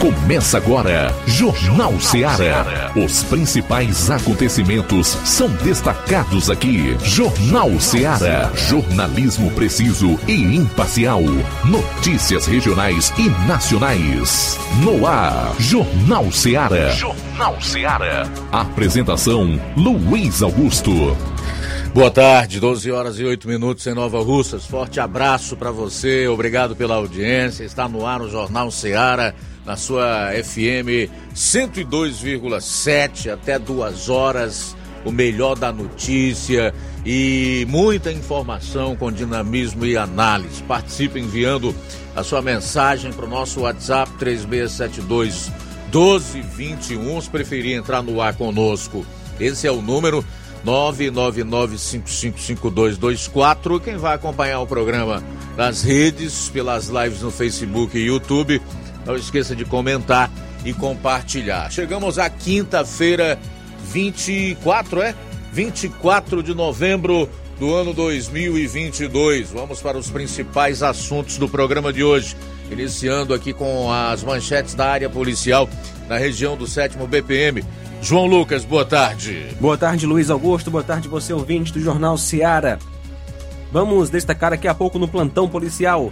Começa agora, Jornal Ceará. Os principais acontecimentos são destacados aqui. Jornal Ceará. Jornalismo preciso e imparcial. Notícias regionais e nacionais. No ar, Jornal Ceará. Jornal Ceará. Apresentação: Luiz Augusto. Boa tarde, 12 horas e 8 minutos em Nova Russas. Forte abraço para você, obrigado pela audiência. Está no ar o Jornal Ceará na sua FM 102,7 até duas horas. O melhor da notícia e muita informação com dinamismo e análise. Participe enviando a sua mensagem para o nosso WhatsApp 3672 1221. Se preferir entrar no ar conosco, esse é o número 999555224. Quem vai acompanhar o programa nas redes, pelas lives no Facebook e YouTube não esqueça de comentar e compartilhar. Chegamos à quinta-feira, 24, é? 24 de novembro do ano 2022. Vamos para os principais assuntos do programa de hoje. Iniciando aqui com as manchetes da área policial na região do 7 BPM. João Lucas, boa tarde. Boa tarde, Luiz Augusto. Boa tarde, você ouvinte do Jornal Seara. Vamos destacar aqui a pouco no plantão policial.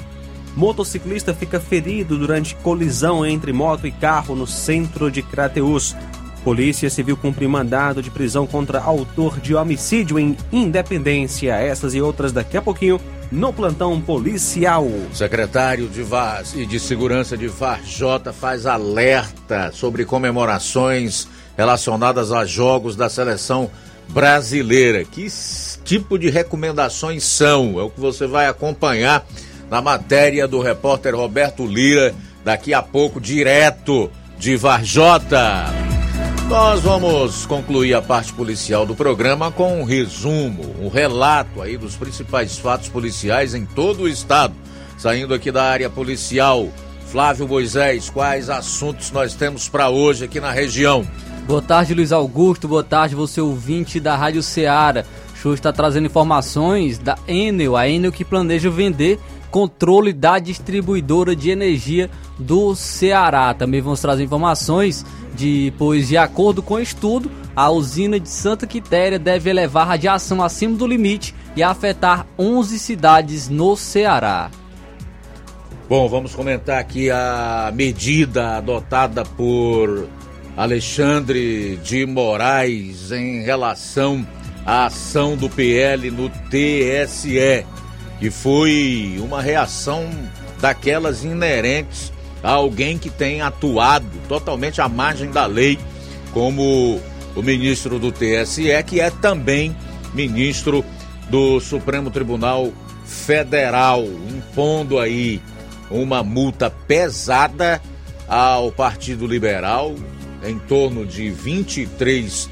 Motociclista fica ferido durante colisão entre moto e carro no centro de Crateus. Polícia Civil cumpre mandado de prisão contra autor de homicídio em Independência. Essas e outras daqui a pouquinho no plantão policial. Secretário de Vaz e de Segurança de Varjota faz alerta sobre comemorações relacionadas a jogos da seleção brasileira. Que tipo de recomendações são? É o que você vai acompanhar na matéria do repórter Roberto Lira, daqui a pouco, direto de Varjota. Nós vamos concluir a parte policial do programa com um resumo, um relato aí dos principais fatos policiais em todo o estado. Saindo aqui da área policial, Flávio Moisés, quais assuntos nós temos para hoje aqui na região? Boa tarde, Luiz Augusto. Boa tarde, você ouvinte da Rádio Ceará. Show está trazendo informações da Enel, a Enel que planeja vender controle da distribuidora de energia do Ceará. Também vamos trazer informações de, pois de acordo com o estudo, a usina de Santa Quitéria deve elevar radiação acima do limite e afetar 11 cidades no Ceará. Bom, vamos comentar aqui a medida adotada por Alexandre de Moraes em relação à ação do PL no TSE que foi uma reação daquelas inerentes a alguém que tem atuado totalmente à margem da lei, como o ministro do TSE, que é também ministro do Supremo Tribunal Federal, impondo aí uma multa pesada ao Partido Liberal, em torno de 23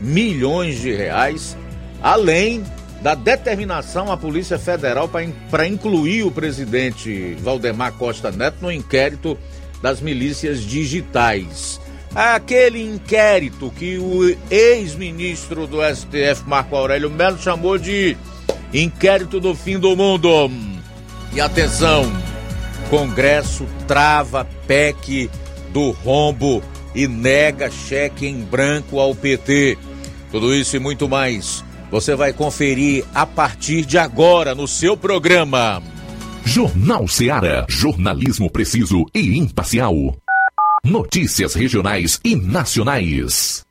milhões de reais, além da determinação à Polícia Federal para incluir o presidente Valdemar Costa Neto no inquérito das milícias digitais. Aquele inquérito que o ex-ministro do STF, Marco Aurélio Melo, chamou de inquérito do fim do mundo. E atenção, Congresso trava PEC do rombo e nega cheque em branco ao PT. Tudo isso e muito mais você vai conferir a partir de agora no seu programa. Jornal Seara. Jornalismo preciso e imparcial. Notícias regionais e nacionais.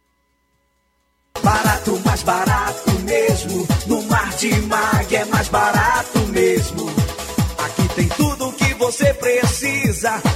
Barato, mais barato mesmo. No Mar de Mag é mais barato mesmo. Aqui tem tudo o que você precisa.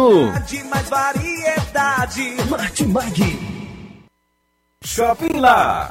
Mais variedade. Martimag. Shopping Lá.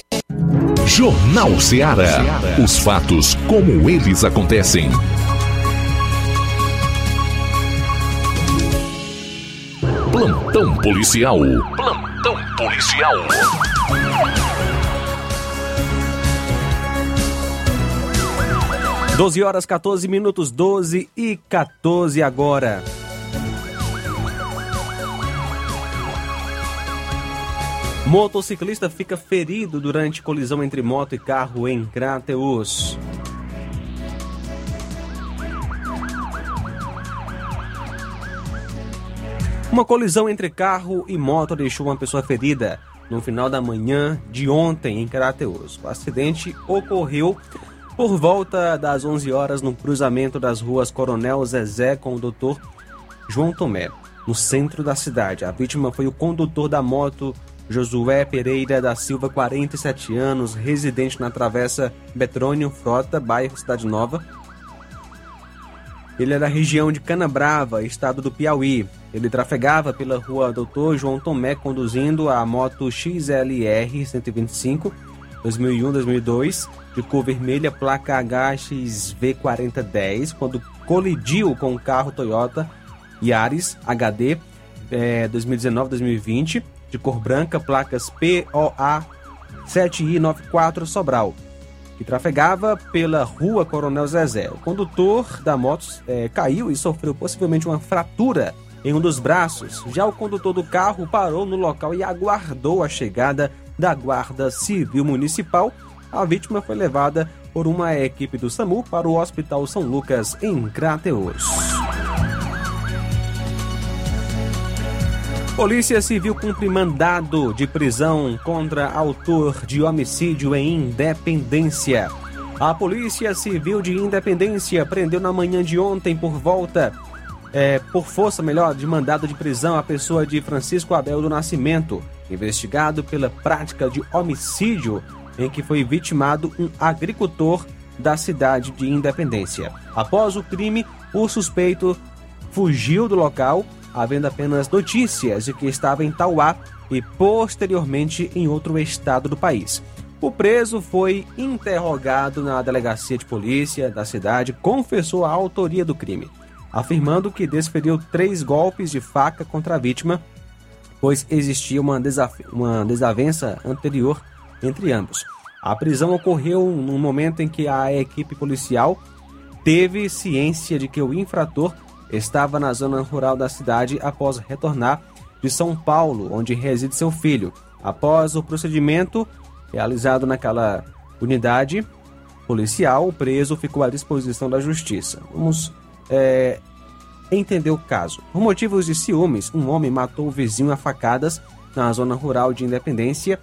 Jornal Ceará. Os fatos como eles acontecem. Plantão policial. Plantão policial. Doze horas 14 minutos, 12 e 14 agora. Motociclista fica ferido durante colisão entre moto e carro em Crateus. Uma colisão entre carro e moto deixou uma pessoa ferida no final da manhã de ontem em Crateus. O acidente ocorreu por volta das 11 horas no cruzamento das ruas Coronel Zezé com o Dr. João Tomé, no centro da cidade. A vítima foi o condutor da moto Josué Pereira da Silva, 47 anos, residente na Travessa Betrônio Frota, bairro Cidade Nova. Ele é da região de Canabrava, estado do Piauí. Ele trafegava pela rua Doutor João Tomé conduzindo a moto XLR 125 2001-2002 de cor vermelha, placa HXV4010, quando colidiu com o carro Toyota Yaris HD é, 2019-2020 de cor branca, placas POA 7I94 Sobral, que trafegava pela rua Coronel Zezé. O condutor da moto é, caiu e sofreu possivelmente uma fratura em um dos braços. Já o condutor do carro parou no local e aguardou a chegada da Guarda Civil Municipal. A vítima foi levada por uma equipe do SAMU para o Hospital São Lucas, em Crateus. Polícia Civil cumpre mandado de prisão contra autor de homicídio em Independência. A Polícia Civil de Independência prendeu na manhã de ontem por volta, é, por força melhor, de mandado de prisão a pessoa de Francisco Abel do Nascimento, investigado pela prática de homicídio em que foi vitimado um agricultor da cidade de Independência. Após o crime, o suspeito fugiu do local havendo apenas notícias de que estava em Tauá e posteriormente em outro estado do país. O preso foi interrogado na delegacia de polícia da cidade, confessou a autoria do crime, afirmando que desferiu três golpes de faca contra a vítima, pois existia uma, uma desavença anterior entre ambos. A prisão ocorreu no momento em que a equipe policial teve ciência de que o infrator estava na zona rural da cidade após retornar de São Paulo, onde reside seu filho. Após o procedimento realizado naquela unidade policial, o preso ficou à disposição da justiça. Vamos é, entender o caso. Por motivos de ciúmes, um homem matou o vizinho a facadas na zona rural de Independência.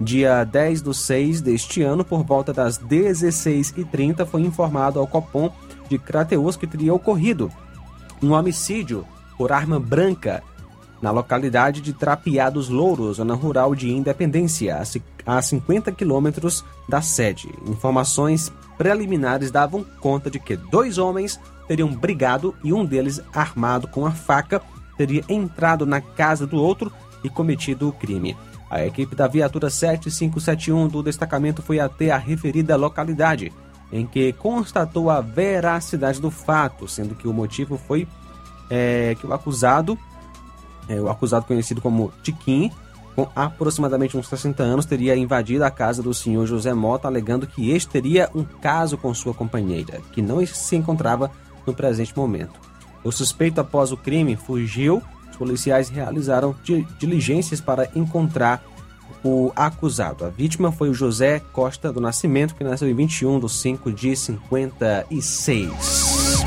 Dia 10 do 6 deste ano, por volta das 16h30, foi informado ao Copom de Crateus que teria ocorrido um homicídio por arma branca na localidade de Trapiá dos Louros, zona rural de Independência, a 50 quilômetros da sede. Informações preliminares davam conta de que dois homens teriam brigado e um deles, armado com a faca, teria entrado na casa do outro e cometido o crime. A equipe da viatura 7571 do destacamento foi até a referida localidade, em que constatou a veracidade do fato, sendo que o motivo foi é, que o acusado é, o acusado conhecido como Tiquim, com aproximadamente uns 60 anos, teria invadido a casa do senhor José Mota, alegando que este teria um caso com sua companheira, que não se encontrava no presente momento. O suspeito, após o crime, fugiu. Os policiais realizaram diligências para encontrar o acusado. A vítima foi o José Costa do Nascimento, que nasceu em 21 de 5 de 56.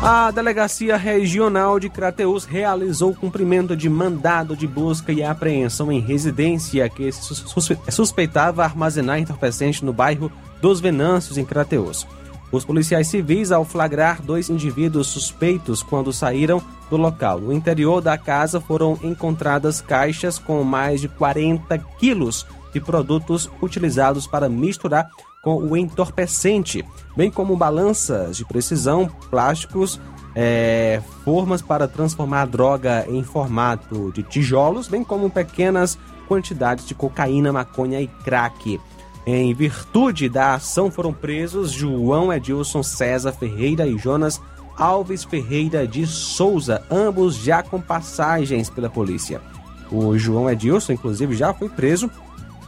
A Delegacia Regional de Crateus realizou o cumprimento de mandado de busca e apreensão em residência que suspeitava armazenar entorpecente no bairro dos Venâncios, em Crateus. Os policiais civis, ao flagrar dois indivíduos suspeitos quando saíram do local. No interior da casa foram encontradas caixas com mais de 40 quilos de produtos utilizados para misturar com o entorpecente, bem como balanças de precisão, plásticos, é, formas para transformar a droga em formato de tijolos, bem como pequenas quantidades de cocaína, maconha e crack. Em virtude da ação foram presos João Edilson César Ferreira e Jonas Alves Ferreira de Souza, ambos já com passagens pela polícia. O João Edilson, inclusive, já foi preso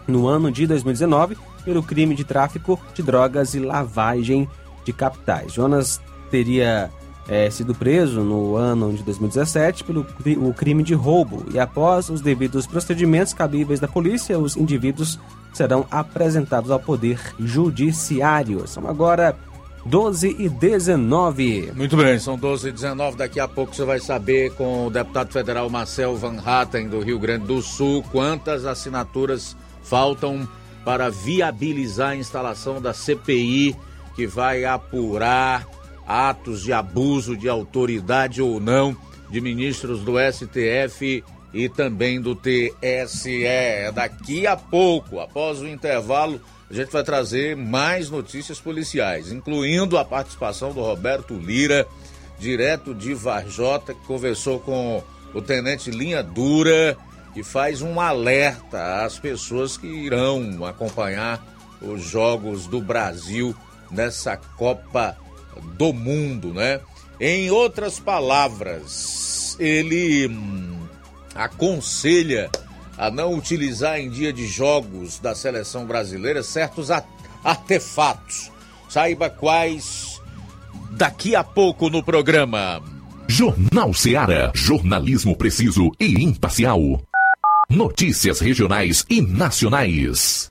no ano de 2019 pelo crime de tráfico de drogas e lavagem de capitais. Jonas teria é, sido preso no ano de 2017 pelo o crime de roubo e após os devidos procedimentos cabíveis da polícia, os indivíduos serão apresentados ao poder judiciário. São agora 12 e 19. Muito bem, são 12 e 19. Daqui a pouco você vai saber com o deputado federal Marcel Van Hatten, do Rio Grande do Sul, quantas assinaturas faltam para viabilizar a instalação da CPI que vai apurar atos de abuso de autoridade ou não de ministros do STF e também do TSE. Daqui a pouco, após o intervalo, a gente vai trazer mais notícias policiais, incluindo a participação do Roberto Lira, direto de Varjota, que conversou com o tenente Linha Dura que faz um alerta às pessoas que irão acompanhar os Jogos do Brasil nessa Copa do Mundo, né? Em outras palavras, ele hum, aconselha a não utilizar em dia de jogos da seleção brasileira certos artefatos. Saiba quais daqui a pouco no programa. Jornal Seara. Jornalismo preciso e imparcial. Notícias regionais e nacionais.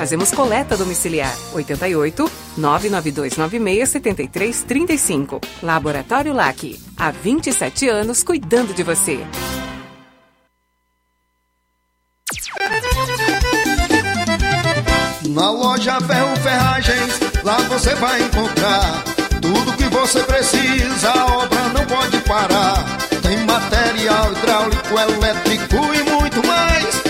Fazemos coleta domiciliar 88 99296 7335. Laboratório LAC. Há 27 anos cuidando de você. Na loja Ferro Ferragens, lá você vai encontrar tudo que você precisa, a obra não pode parar. Tem material hidráulico, elétrico e muito mais.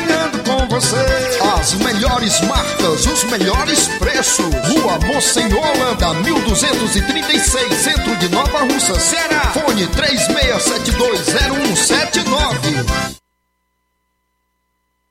com você. As melhores marcas, os melhores preços. Rua Mocenola, Holanda, 1236, centro de Nova Russa, Ceará. Fone 36720179.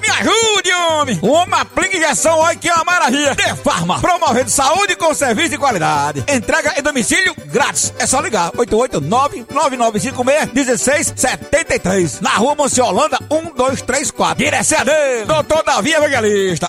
me ajude, homem! Uma aplica injeção, olha que é uma maravilha! De Farma, promovendo saúde com serviço de qualidade. Entrega em domicílio grátis. É só ligar: 889-9956-1673. Na rua Monsiolanda, 1234. Direção a doutor Davi Evangelista.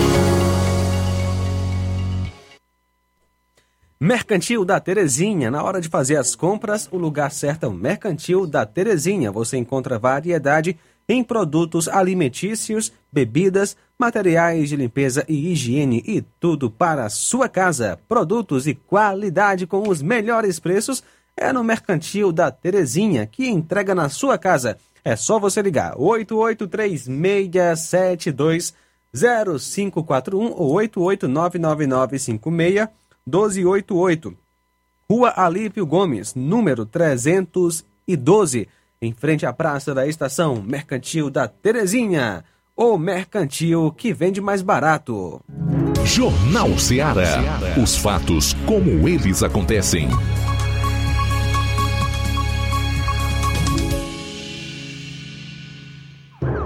Mercantil da Terezinha. Na hora de fazer as compras, o lugar certo é o Mercantil da Terezinha. Você encontra variedade em produtos alimentícios, bebidas, materiais de limpeza e higiene e tudo para a sua casa. Produtos e qualidade com os melhores preços é no Mercantil da Terezinha, que entrega na sua casa. É só você ligar 8836720541 ou 8899956 1288. Rua Alípio Gomes, número 312, em frente à Praça da Estação Mercantil da Terezinha. O mercantil que vende mais barato. Jornal Ceará. Os fatos como eles acontecem.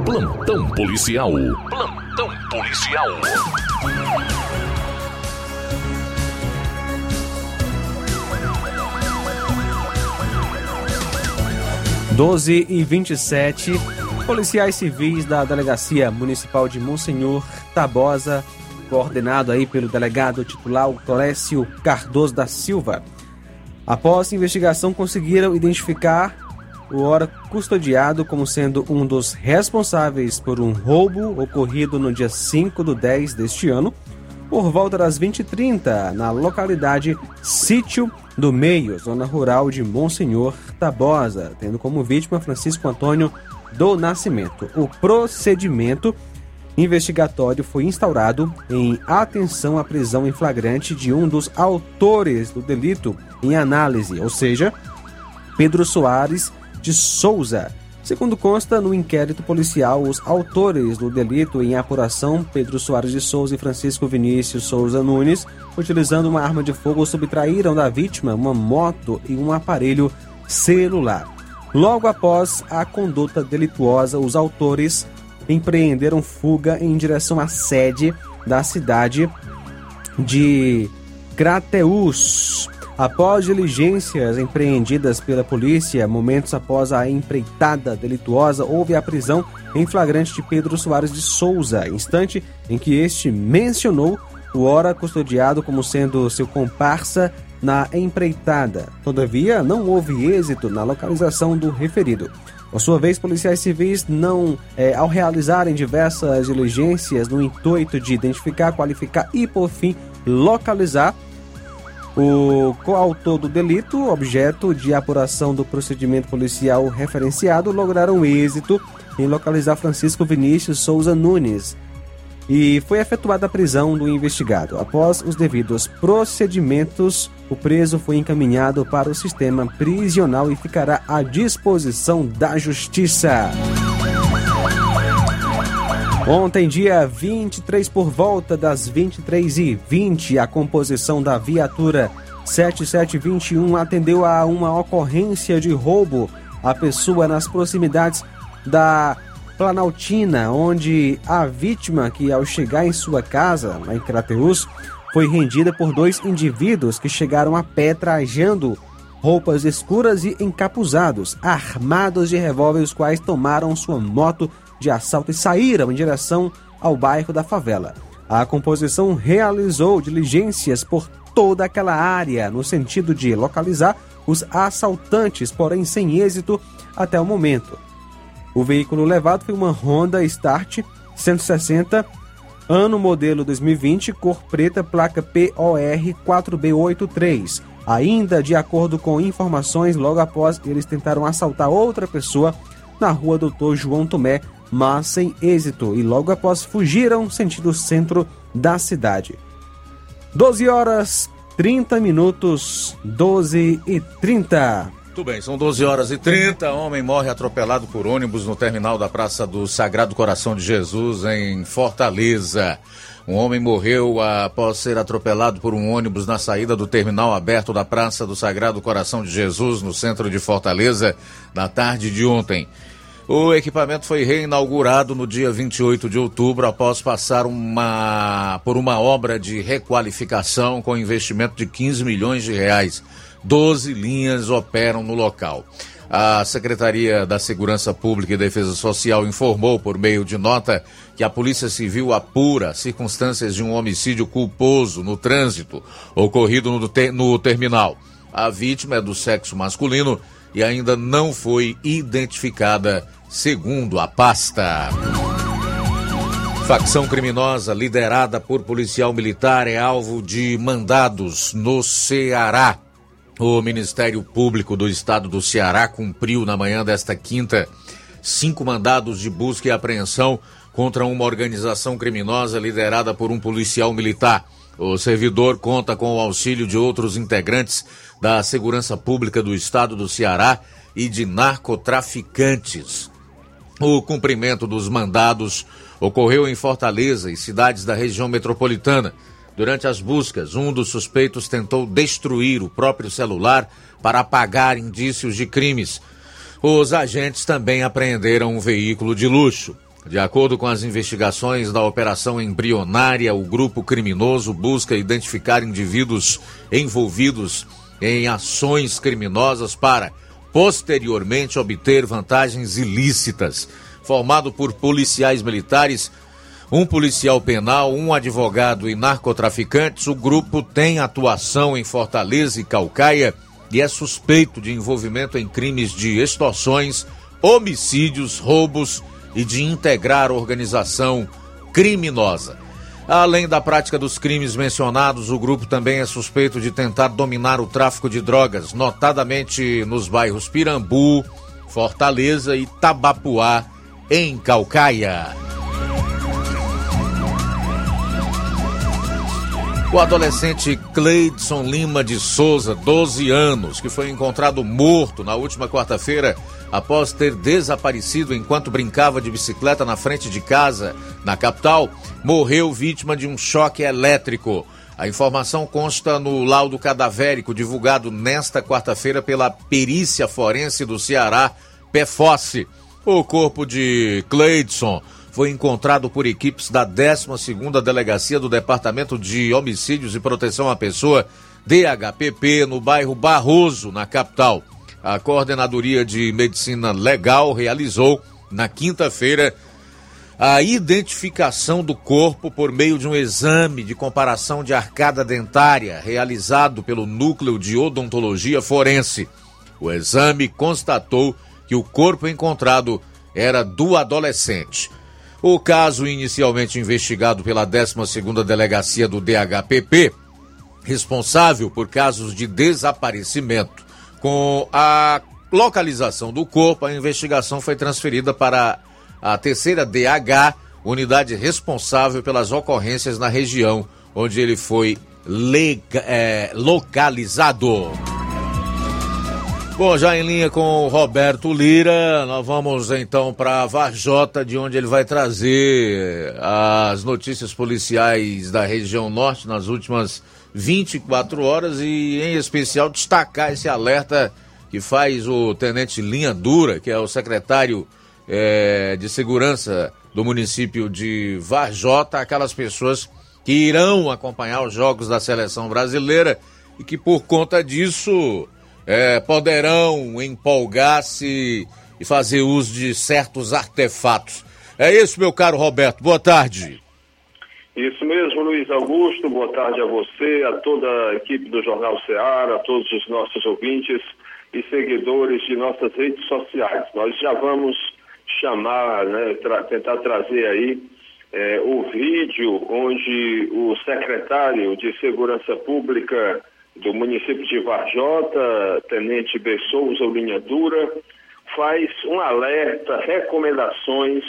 Plantão policial. Plantão policial. 12 e 27, policiais civis da Delegacia Municipal de Monsenhor Tabosa, coordenado aí pelo delegado titular Clécio Cardoso da Silva. Após investigação, conseguiram identificar o hora custodiado como sendo um dos responsáveis por um roubo ocorrido no dia 5 do 10 deste ano, por volta das 20h30, na localidade Sítio do Meio, zona rural de Monsenhor Tabosa, tendo como vítima Francisco Antônio do Nascimento. O procedimento investigatório foi instaurado em atenção à prisão em flagrante de um dos autores do delito em análise, ou seja, Pedro Soares de Souza. Segundo consta no inquérito policial, os autores do delito em apuração, Pedro Soares de Souza e Francisco Vinícius Souza Nunes, utilizando uma arma de fogo, subtraíram da vítima uma moto e um aparelho celular. Logo após a conduta delituosa, os autores empreenderam fuga em direção à sede da cidade de Crateus, Após diligências empreendidas pela polícia, momentos após a empreitada delituosa, houve a prisão em flagrante de Pedro Soares de Souza, instante em que este mencionou o ora custodiado como sendo seu comparsa na empreitada. Todavia, não houve êxito na localização do referido. Por sua vez, policiais civis não, é, ao realizarem diversas diligências no intuito de identificar, qualificar e, por fim, localizar o coautor do delito, objeto de apuração do procedimento policial referenciado, lograram êxito em localizar Francisco Vinícius Souza Nunes e foi efetuada a prisão do investigado. Após os devidos procedimentos, o preso foi encaminhado para o sistema prisional e ficará à disposição da Justiça. Ontem, dia 23, por volta das 23h20, a composição da viatura 7721 atendeu a uma ocorrência de roubo à pessoa nas proximidades da Planaltina, onde a vítima, que ao chegar em sua casa, lá em Crateus, foi rendida por dois indivíduos que chegaram a pé trajando roupas escuras e encapuzados, armados de revólver, os quais tomaram sua moto de assalto e saíram em direção ao bairro da favela. A composição realizou diligências por toda aquela área no sentido de localizar os assaltantes, porém sem êxito até o momento. O veículo levado foi uma Honda Start 160, ano modelo 2020, cor preta, placa POR 4B83. Ainda de acordo com informações, logo após eles tentaram assaltar outra pessoa na rua Doutor João Tomé, mas sem êxito, e logo após fugiram sentido centro da cidade. 12 horas 30 minutos, 12 e 30. Muito bem, são 12 horas e 30. Homem morre atropelado por ônibus no terminal da Praça do Sagrado Coração de Jesus, em Fortaleza. Um homem morreu após ser atropelado por um ônibus na saída do terminal aberto da Praça do Sagrado Coração de Jesus, no centro de Fortaleza, na tarde de ontem. O equipamento foi reinaugurado no dia 28 de outubro após passar uma, por uma obra de requalificação com investimento de 15 milhões de reais. Doze linhas operam no local. A Secretaria da Segurança Pública e Defesa Social informou por meio de nota que a Polícia Civil apura circunstâncias de um homicídio culposo no trânsito ocorrido no, te no terminal. A vítima é do sexo masculino e ainda não foi identificada segundo a pasta. Facção criminosa liderada por policial militar é alvo de mandados no Ceará. O Ministério Público do Estado do Ceará cumpriu na manhã desta quinta cinco mandados de busca e apreensão contra uma organização criminosa liderada por um policial militar. O servidor conta com o auxílio de outros integrantes da Segurança Pública do Estado do Ceará e de narcotraficantes. O cumprimento dos mandados ocorreu em Fortaleza e cidades da região metropolitana. Durante as buscas, um dos suspeitos tentou destruir o próprio celular para apagar indícios de crimes. Os agentes também apreenderam um veículo de luxo. De acordo com as investigações da operação embrionária, o grupo criminoso busca identificar indivíduos envolvidos em ações criminosas para, posteriormente, obter vantagens ilícitas. Formado por policiais militares, um policial penal, um advogado e narcotraficantes, o grupo tem atuação em Fortaleza e Calcaia e é suspeito de envolvimento em crimes de extorsões, homicídios, roubos e de integrar organização criminosa. Além da prática dos crimes mencionados, o grupo também é suspeito de tentar dominar o tráfico de drogas, notadamente nos bairros Pirambu, Fortaleza e Tabapuá, em Calcaia. O adolescente Cleidson Lima de Souza, 12 anos, que foi encontrado morto na última quarta-feira após ter desaparecido enquanto brincava de bicicleta na frente de casa, na capital, morreu vítima de um choque elétrico. A informação consta no laudo cadavérico divulgado nesta quarta-feira pela Perícia Forense do Ceará, PFOSSE. O corpo de Cleidson foi encontrado por equipes da 12ª Delegacia do Departamento de Homicídios e Proteção à Pessoa, DHPP, no bairro Barroso, na capital. A Coordenadoria de Medicina Legal realizou, na quinta-feira, a identificação do corpo por meio de um exame de comparação de arcada dentária realizado pelo Núcleo de Odontologia Forense. O exame constatou que o corpo encontrado era do adolescente. O caso inicialmente investigado pela 12ª Delegacia do DHPP, responsável por casos de desaparecimento. Com a localização do corpo, a investigação foi transferida para a terceira DH, unidade responsável pelas ocorrências na região onde ele foi é, localizado. Bom, já em linha com o Roberto Lira, nós vamos então para Varjota, de onde ele vai trazer as notícias policiais da região norte nas últimas 24 horas e, em especial, destacar esse alerta que faz o tenente Linha Dura, que é o secretário é, de segurança do município de Varjota, aquelas pessoas que irão acompanhar os jogos da seleção brasileira e que, por conta disso é, poderão empolgar-se e fazer uso de certos artefatos. É isso, meu caro Roberto. Boa tarde. Isso mesmo, Luiz Augusto. Boa tarde a você, a toda a equipe do Jornal Ceará, a todos os nossos ouvintes e seguidores de nossas redes sociais. Nós já vamos chamar, né, tra tentar trazer aí é, o vídeo onde o secretário de Segurança Pública do município de Varjota, Tenente B. Souza Linha Dura, faz um alerta, recomendações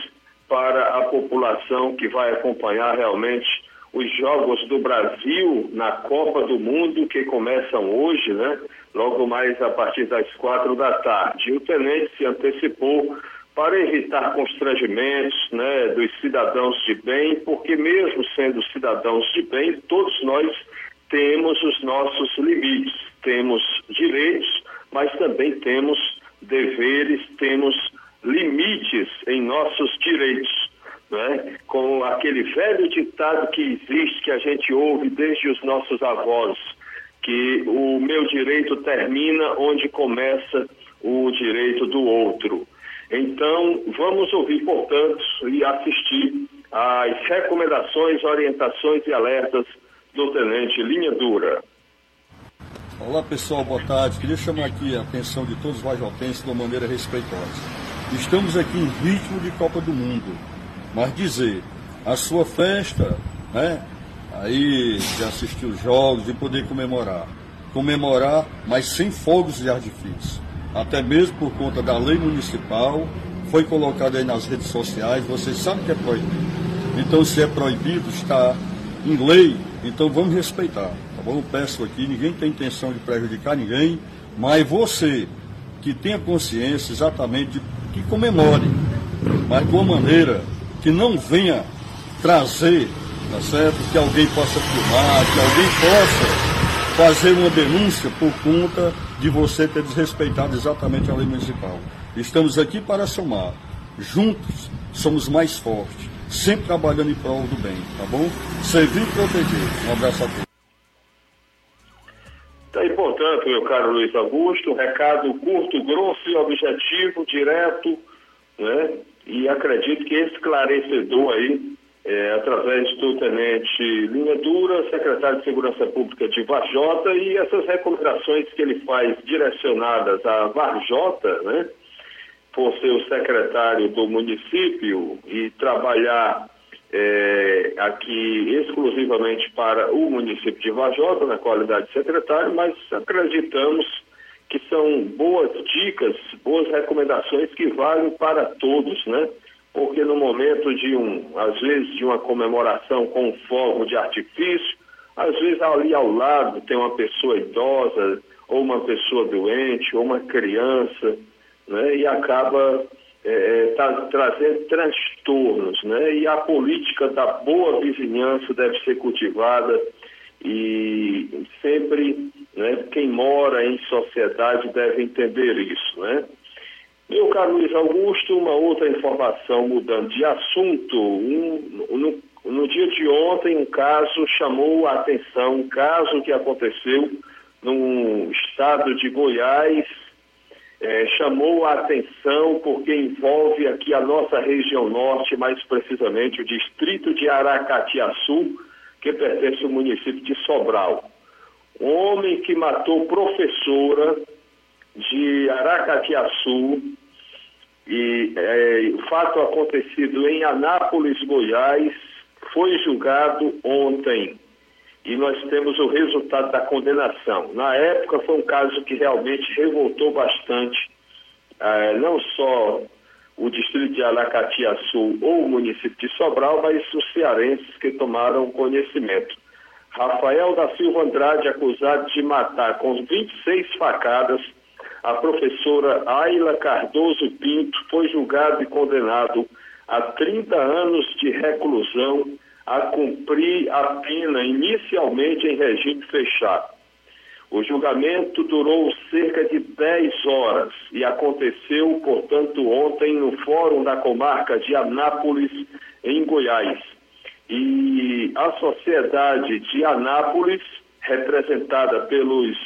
para a população que vai acompanhar realmente os Jogos do Brasil na Copa do Mundo, que começam hoje, né? Logo mais a partir das quatro da tarde. O tenente se antecipou para evitar constrangimentos né, dos cidadãos de bem, porque mesmo sendo cidadãos de bem, todos nós temos os nossos limites, temos direitos, mas também temos deveres, temos limites em nossos direitos. Né? Com aquele velho ditado que existe, que a gente ouve desde os nossos avós, que o meu direito termina onde começa o direito do outro. Então, vamos ouvir, portanto, e assistir às recomendações, orientações e alertas do Tenente Linha Dura. Olá pessoal, boa tarde. Queria chamar aqui a atenção de todos os vajotenses de uma maneira respeitosa. Estamos aqui em ritmo de Copa do Mundo, mas dizer, a sua festa, né? Aí de assistir os jogos, e poder comemorar. Comemorar, mas sem fogos de artifício. Até mesmo por conta da lei municipal, foi colocado aí nas redes sociais, vocês sabem que é proibido. Então, se é proibido, está em lei Então vamos respeitar, tá bom? Peço aqui, ninguém tem intenção de prejudicar ninguém, mas você que tenha consciência exatamente de que comemore, mas de uma maneira que não venha trazer, tá certo? Que alguém possa filmar, que alguém possa fazer uma denúncia por conta de você ter desrespeitado exatamente a lei municipal. Estamos aqui para somar. Juntos somos mais fortes, sempre trabalhando em prol do bem, tá bom? Servir e proteger. Um abraço a todos. Tá aí, portanto, meu caro Luiz Augusto, um recado curto, grosso e objetivo, direto, né? E acredito que esclarecedor aí, é, através do tenente Linha Dura, secretário de Segurança Pública de Varjota, e essas recomendações que ele faz direcionadas a Varjota, né? Por ser o secretário do município e trabalhar é, aqui exclusivamente para o município de Vajota, na qualidade de secretário, mas acreditamos que são boas dicas, boas recomendações que valem para todos, né? Porque no momento de um, às vezes, de uma comemoração com fogo de artifício, às vezes ali ao lado tem uma pessoa idosa, ou uma pessoa doente, ou uma criança, né? E acaba é, tá, trazendo transtornos, né? E a política da boa vizinhança deve ser cultivada e sempre, né, quem mora em sociedade deve entender isso, né? Meu caro Luiz Augusto, uma outra informação mudando de assunto. Um, no, no dia de ontem, um caso chamou a atenção, um caso que aconteceu no estado de Goiás, é, chamou a atenção porque envolve aqui a nossa região norte, mais precisamente o distrito de Aracatiaçu, que pertence ao município de Sobral. Um homem que matou professora de Aracatiaçu, e é, o fato acontecido em Anápolis, Goiás, foi julgado ontem e nós temos o resultado da condenação. Na época foi um caso que realmente revoltou bastante, eh, não só o distrito de Aracatiaçu ou o município de Sobral, mas os cearenses que tomaram conhecimento. Rafael da Silva Andrade, acusado de matar com 26 facadas a professora Ayla Cardoso Pinto, foi julgado e condenado a 30 anos de reclusão a cumprir a pena inicialmente em regime fechado. O julgamento durou cerca de 10 horas e aconteceu, portanto, ontem no Fórum da Comarca de Anápolis, em Goiás. E a sociedade de Anápolis, representada pelos,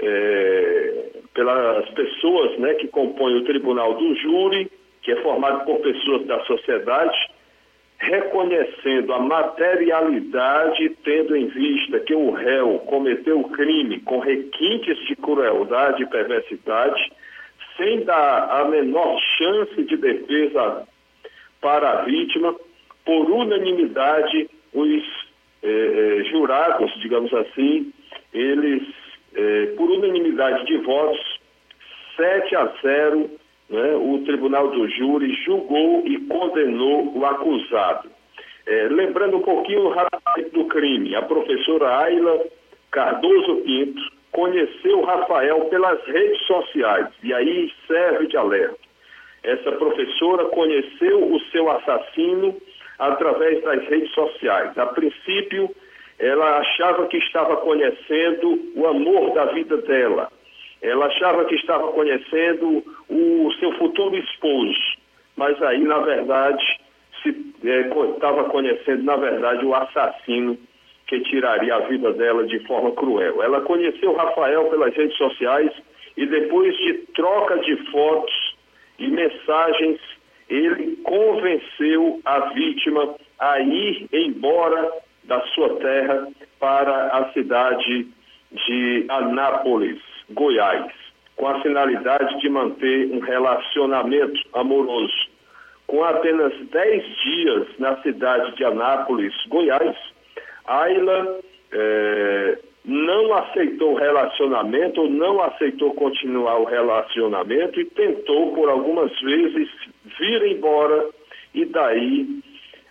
eh, pelas pessoas né, que compõem o Tribunal do Júri, que é formado por pessoas da sociedade, reconhecendo a materialidade, tendo em vista que o réu cometeu crime com requintes de crueldade e perversidade, sem dar a menor chance de defesa para a vítima, por unanimidade, os eh, eh, jurados, digamos assim, eles, eh, por unanimidade de votos, 7 a 0, né, o Tribunal do Júri julgou e condenou o acusado. É, lembrando um pouquinho rapidamente do crime, a professora Ayla Cardoso Pinto conheceu Rafael pelas redes sociais, e aí serve de alerta. Essa professora conheceu o seu assassino através das redes sociais. A princípio, ela achava que estava conhecendo o amor da vida dela, ela achava que estava conhecendo o seu futuro esposo, mas aí, na verdade, estava é, conhecendo, na verdade, o assassino que tiraria a vida dela de forma cruel. Ela conheceu Rafael pelas redes sociais e depois de troca de fotos e mensagens, ele convenceu a vítima a ir embora da sua terra para a cidade de Anápolis. Goiás, com a finalidade de manter um relacionamento amoroso. Com apenas 10 dias na cidade de Anápolis, Goiás, Ayla eh, não aceitou o relacionamento, ou não aceitou continuar o relacionamento e tentou por algumas vezes vir embora e daí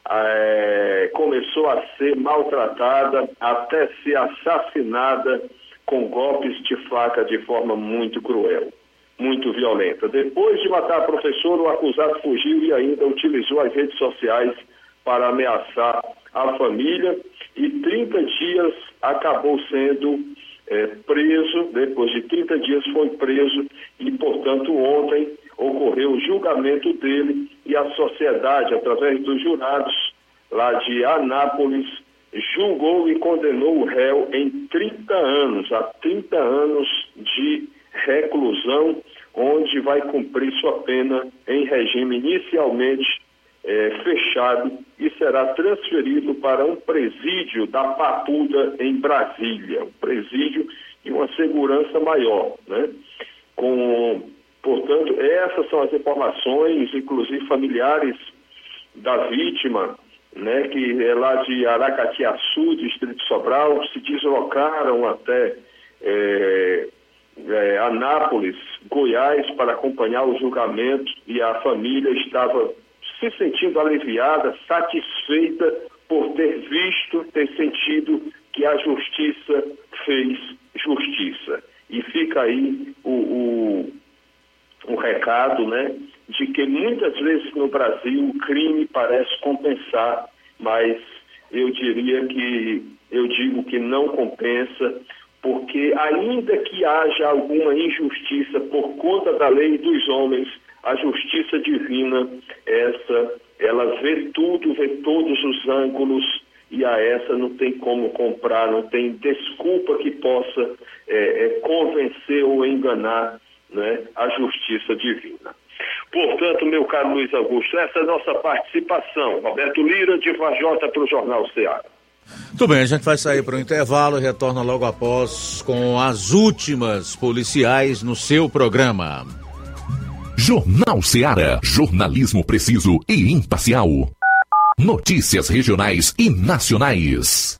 é, começou a ser maltratada, até ser assassinada com golpes de faca de forma muito cruel, muito violenta. Depois de matar a professora, o acusado fugiu e ainda utilizou as redes sociais para ameaçar a família. E 30 dias acabou sendo é, preso, depois de 30 dias foi preso. E, portanto, ontem ocorreu o julgamento dele e a sociedade, através dos jurados lá de Anápolis, julgou e condenou o réu em 30 anos, a 30 anos de reclusão, onde vai cumprir sua pena em regime inicialmente é, fechado e será transferido para um presídio da Papuda em Brasília, um presídio e uma segurança maior, né? Com, portanto, essas são as informações, inclusive familiares da vítima, né, que é lá de Aracatiaçu, Distrito Sobral, se deslocaram até é, é, Anápolis, Goiás, para acompanhar o julgamento e a família estava se sentindo aliviada, satisfeita por ter visto, ter sentido que a justiça fez justiça. E fica aí o, o, o recado, né, de que muitas vezes no Brasil o crime parece compensar, mas eu diria que, eu digo que não compensa, porque ainda que haja alguma injustiça por conta da lei dos homens, a justiça divina, essa, ela vê tudo, vê todos os ângulos e a essa não tem como comprar, não tem desculpa que possa é, é, convencer ou enganar né, a justiça divina. Portanto, meu caro Luiz Augusto, essa é a nossa participação. Roberto Lira, de Vajota, para o Jornal Ceará. Tudo bem, a gente vai sair para o intervalo e retorna logo após com as últimas policiais no seu programa. Jornal Ceará. Jornalismo preciso e imparcial. Notícias regionais e nacionais.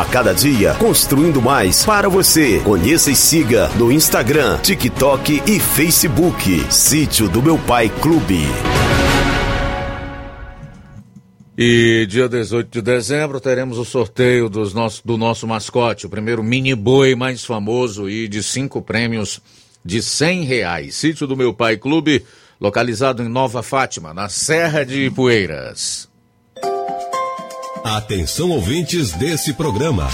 A cada dia, construindo mais para você. Conheça e siga no Instagram, TikTok e Facebook. Sítio do Meu Pai Clube. E dia 18 de dezembro teremos o sorteio dos nosso, do nosso mascote, o primeiro mini boi mais famoso e de cinco prêmios de cem reais. Sítio do Meu Pai Clube, localizado em Nova Fátima, na Serra de Ipueiras. Atenção ouvintes desse programa.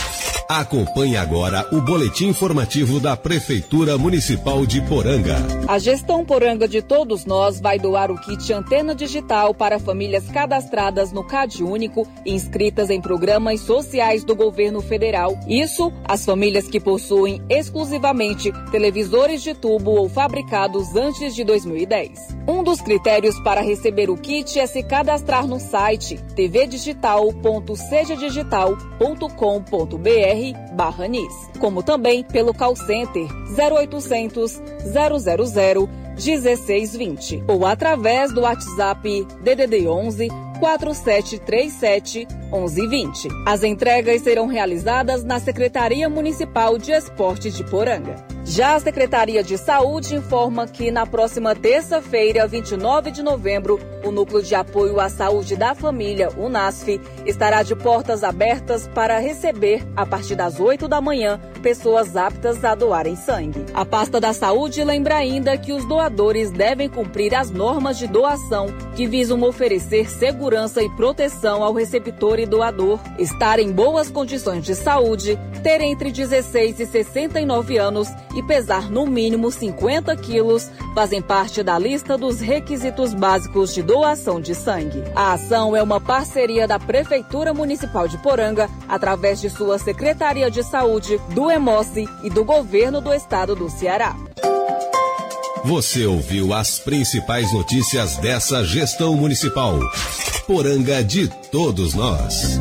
Acompanhe agora o boletim informativo da Prefeitura Municipal de Poranga. A gestão Poranga de Todos Nós vai doar o kit Antena Digital para famílias cadastradas no CAD Único e inscritas em programas sociais do governo federal. Isso, as famílias que possuem exclusivamente televisores de tubo ou fabricados antes de 2010. Um dos critérios para receber o kit é se cadastrar no site tvdigital.sejadigital.com.br NIS, como também pelo call center 0800 000 1620 ou através do WhatsApp DDD 11 4737 1120. As entregas serão realizadas na Secretaria Municipal de Esportes de Poranga. Já a Secretaria de Saúde informa que na próxima terça-feira, 29 de novembro, o Núcleo de Apoio à Saúde da Família, o NASF, estará de portas abertas para receber, a partir das 8 da manhã, pessoas aptas a doarem sangue. A pasta da saúde lembra ainda que os doadores devem cumprir as normas de doação que visam oferecer segurança e proteção ao receptor e doador, estar em boas condições de saúde, ter entre 16 e 69 anos e pesar no mínimo 50 quilos fazem parte da lista dos requisitos básicos de doação de sangue. A ação é uma parceria da Prefeitura Municipal de Poranga, através de sua Secretaria de Saúde, do EMOSSE e do Governo do Estado do Ceará. Você ouviu as principais notícias dessa gestão municipal. Poranga de todos nós.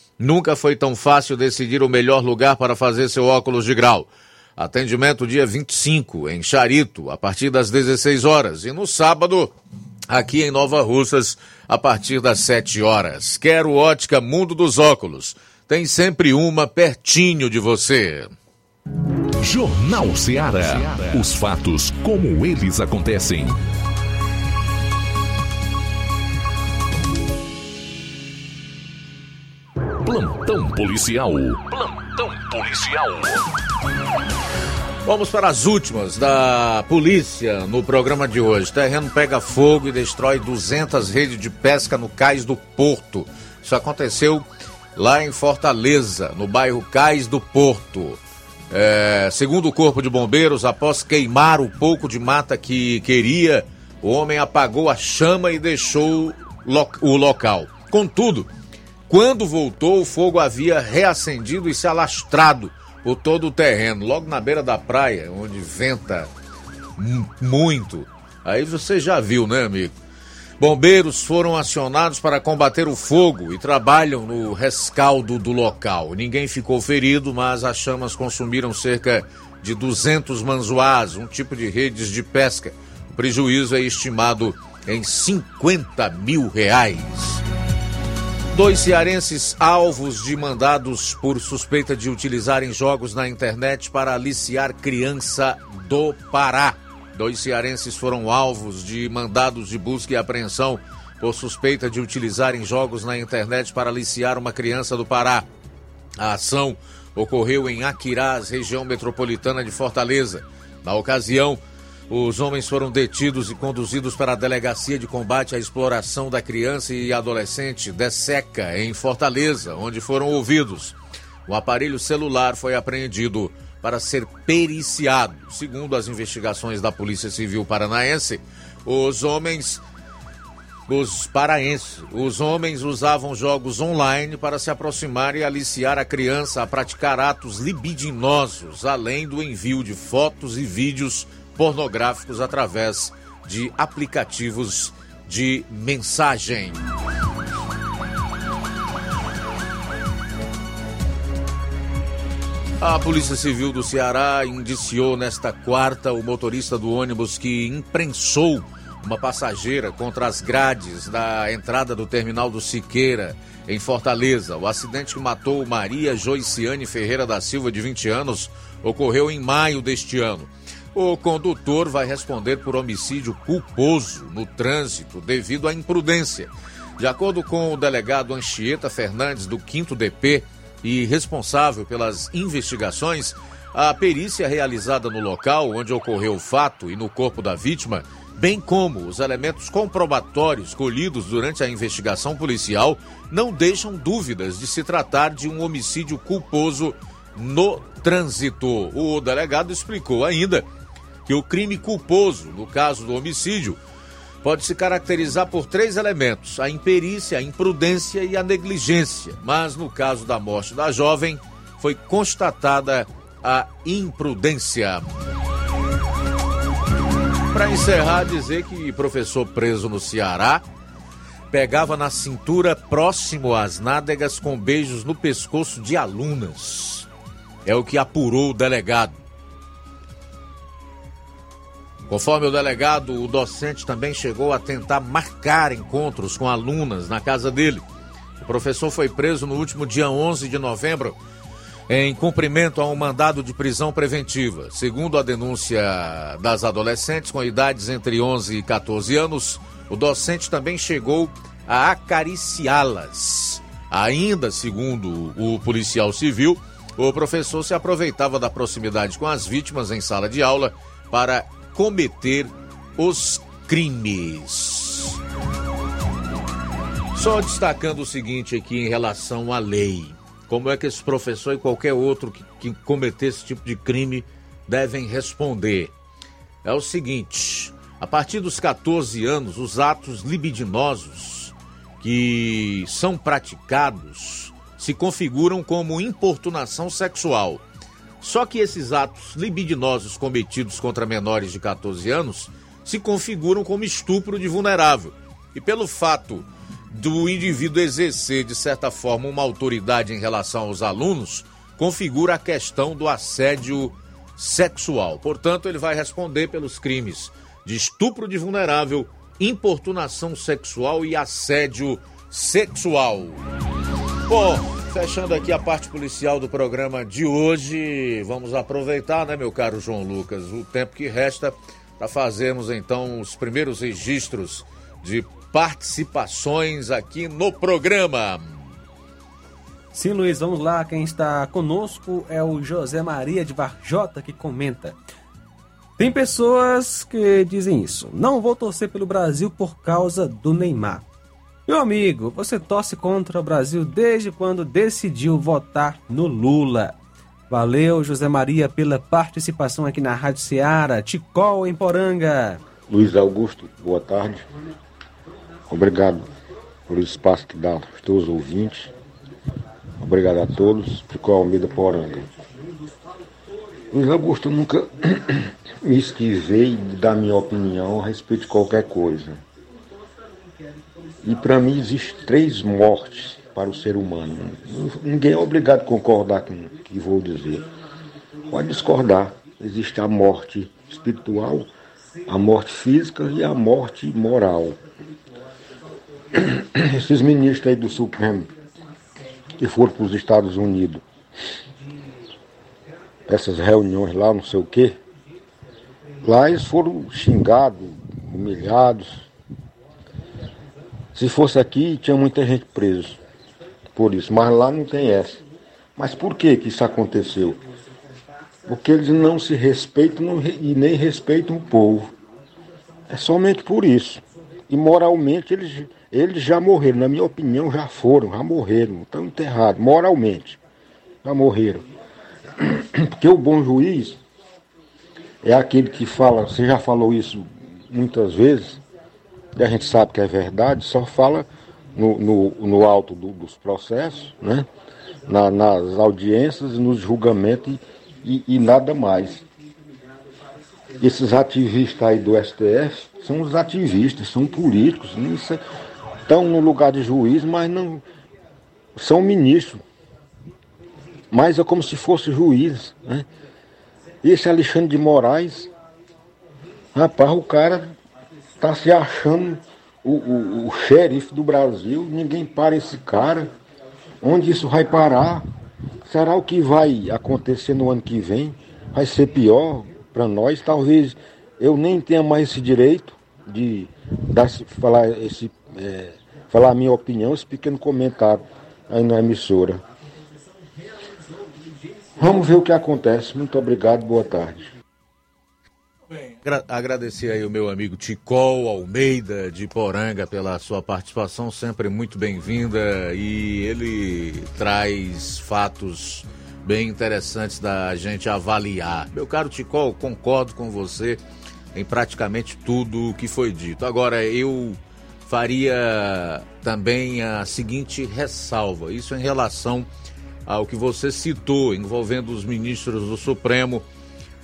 nunca foi tão fácil decidir o melhor lugar para fazer seu óculos de grau. Atendimento dia 25, em Charito, a partir das 16 horas. E no sábado, aqui em Nova Russas, a partir das 7 horas. Quero ótica Mundo dos Óculos. Tem sempre uma pertinho de você. Jornal Ceará. Os fatos como eles acontecem. Plantão policial. Plantão policial. Vamos para as últimas da polícia no programa de hoje. Terreno pega fogo e destrói 200 redes de pesca no cais do Porto. Isso aconteceu lá em Fortaleza, no bairro Cais do Porto. É, segundo o Corpo de Bombeiros, após queimar o pouco de mata que queria, o homem apagou a chama e deixou lo o local. Contudo, quando voltou, o fogo havia reacendido e se alastrado por todo o terreno, logo na beira da praia, onde venta muito. Aí você já viu, né, amigo? Bombeiros foram acionados para combater o fogo e trabalham no rescaldo do local. Ninguém ficou ferido, mas as chamas consumiram cerca de 200 manzoás, um tipo de redes de pesca. O prejuízo é estimado em 50 mil reais. Dois cearenses alvos de mandados por suspeita de utilizarem jogos na internet para aliciar criança do Pará. Dois cearenses foram alvos de mandados de busca e apreensão por suspeita de utilizarem jogos na internet para aliciar uma criança do Pará. A ação ocorreu em Aquirás, região metropolitana de Fortaleza. Na ocasião, os homens foram detidos e conduzidos para a Delegacia de Combate à Exploração da Criança e Adolescente, DESECA, em Fortaleza, onde foram ouvidos. O aparelho celular foi apreendido para ser periciado. Segundo as investigações da Polícia Civil Paranaense, os homens os paraenses. Os homens usavam jogos online para se aproximar e aliciar a criança a praticar atos libidinosos, além do envio de fotos e vídeos pornográficos através de aplicativos de mensagem. A Polícia Civil do Ceará indiciou nesta quarta o motorista do ônibus que imprensou uma passageira contra as grades da entrada do terminal do Siqueira, em Fortaleza. O acidente que matou Maria Joiciane Ferreira da Silva, de 20 anos, ocorreu em maio deste ano. O condutor vai responder por homicídio culposo no trânsito devido à imprudência. De acordo com o delegado Anchieta Fernandes, do 5 DP e responsável pelas investigações, a perícia realizada no local onde ocorreu o fato e no corpo da vítima bem como os elementos comprobatórios colhidos durante a investigação policial, não deixam dúvidas de se tratar de um homicídio culposo no trânsito. O delegado explicou ainda que o crime culposo, no caso do homicídio, pode se caracterizar por três elementos: a imperícia, a imprudência e a negligência. Mas no caso da morte da jovem, foi constatada a imprudência. Para encerrar, dizer que professor preso no Ceará pegava na cintura próximo às nádegas com beijos no pescoço de alunas. É o que apurou o delegado. Conforme o delegado, o docente também chegou a tentar marcar encontros com alunas na casa dele. O professor foi preso no último dia 11 de novembro em cumprimento a um mandado de prisão preventiva. Segundo a denúncia das adolescentes com idades entre 11 e 14 anos, o docente também chegou a acariciá-las. Ainda segundo o policial civil, o professor se aproveitava da proximidade com as vítimas em sala de aula para cometer os crimes. Só destacando o seguinte aqui em relação à lei como é que esse professor e qualquer outro que, que cometer esse tipo de crime devem responder. É o seguinte: a partir dos 14 anos, os atos libidinosos que são praticados se configuram como importunação sexual. Só que esses atos libidinosos cometidos contra menores de 14 anos se configuram como estupro de vulnerável. E pelo fato do indivíduo exercer, de certa forma, uma autoridade em relação aos alunos, configura a questão do assédio sexual. Portanto, ele vai responder pelos crimes de estupro de vulnerável, importunação sexual e assédio sexual. Bom, fechando aqui a parte policial do programa de hoje, vamos aproveitar, né, meu caro João Lucas, o tempo que resta para fazermos então os primeiros registros de participações aqui no programa. Sim, Luiz, vamos lá. Quem está conosco é o José Maria de Varjota que comenta. Tem pessoas que dizem isso. Não vou torcer pelo Brasil por causa do Neymar. Meu amigo, você torce contra o Brasil desde quando decidiu votar no Lula. Valeu, José Maria, pela participação aqui na Rádio Ceará. Ticol em Poranga. Luiz Augusto, boa tarde. Obrigado esse espaço que dá aos teus ouvintes. Obrigado a todos. Ficou Almeida Poranga. Luiz Augusto, eu nunca me esquivei dar minha opinião a respeito de qualquer coisa. E para mim existe três mortes para o ser humano. Ninguém é obrigado a concordar com o que vou dizer. Pode discordar. Existe a morte espiritual, a morte física e a morte moral. Esses ministros aí do Supremo que foram para os Estados Unidos, essas reuniões lá, não sei o quê, lá eles foram xingados, humilhados. Se fosse aqui, tinha muita gente presa por isso, mas lá não tem essa. Mas por que, que isso aconteceu? Porque eles não se respeitam e nem respeitam o povo. É somente por isso. E moralmente eles, eles já morreram, na minha opinião, já foram, já morreram, estão enterrados, moralmente. Já morreram. Porque o bom juiz é aquele que fala, você já falou isso muitas vezes, e a gente sabe que é verdade, só fala no, no, no alto do, dos processos, né? Na, nas audiências, nos julgamentos e, e, nada mais. Esses ativistas aí do STF são os ativistas, são políticos, estão no lugar de juiz, mas não são ministros. Mas é como se fosse juiz. Né? Esse Alexandre de Moraes, rapaz, o cara tá se achando o, o, o xerife do Brasil, ninguém para esse cara. Onde isso vai parar? Será o que vai acontecer no ano que vem? Vai ser pior para nós? Talvez eu nem tenha mais esse direito de dar, falar, esse, é, falar a minha opinião, esse pequeno comentário aí na emissora. Vamos ver o que acontece. Muito obrigado, boa tarde. Agradecer aí o meu amigo Ticol Almeida de Poranga pela sua participação, sempre muito bem-vinda e ele traz fatos bem interessantes da gente avaliar. Meu caro Ticol, concordo com você em praticamente tudo o que foi dito. Agora, eu faria também a seguinte ressalva, isso em relação ao que você citou envolvendo os ministros do Supremo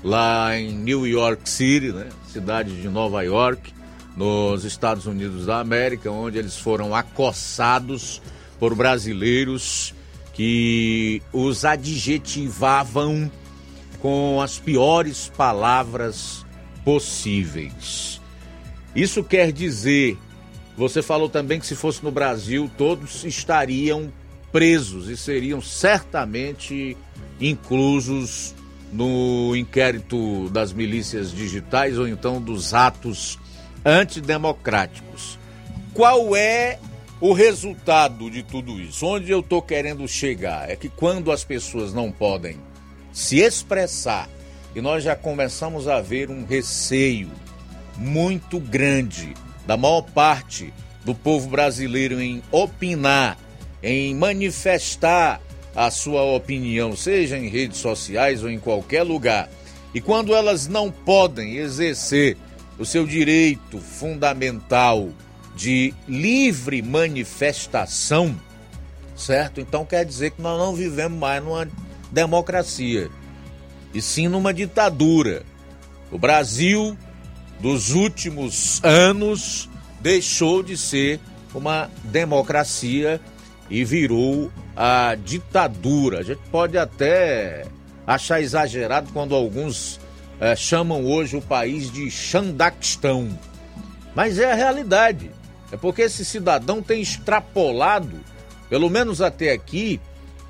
lá em New York City, né, cidade de Nova York, nos Estados Unidos da América, onde eles foram acossados por brasileiros que os adjetivavam com as piores palavras possíveis. Isso quer dizer, você falou também que se fosse no Brasil, todos estariam presos e seriam certamente inclusos no inquérito das milícias digitais ou então dos atos antidemocráticos. Qual é o resultado de tudo isso? Onde eu estou querendo chegar é que quando as pessoas não podem se expressar e nós já começamos a ver um receio muito grande da maior parte do povo brasileiro em opinar, em manifestar a sua opinião, seja em redes sociais ou em qualquer lugar. E quando elas não podem exercer o seu direito fundamental de livre manifestação, certo? Então quer dizer que nós não vivemos mais numa democracia, e sim numa ditadura. O Brasil, dos últimos anos, deixou de ser uma democracia e virou a ditadura. A gente pode até achar exagerado quando alguns é, chamam hoje o país de Xandaquistão. Mas é a realidade. É porque esse cidadão tem extrapolado, pelo menos até aqui,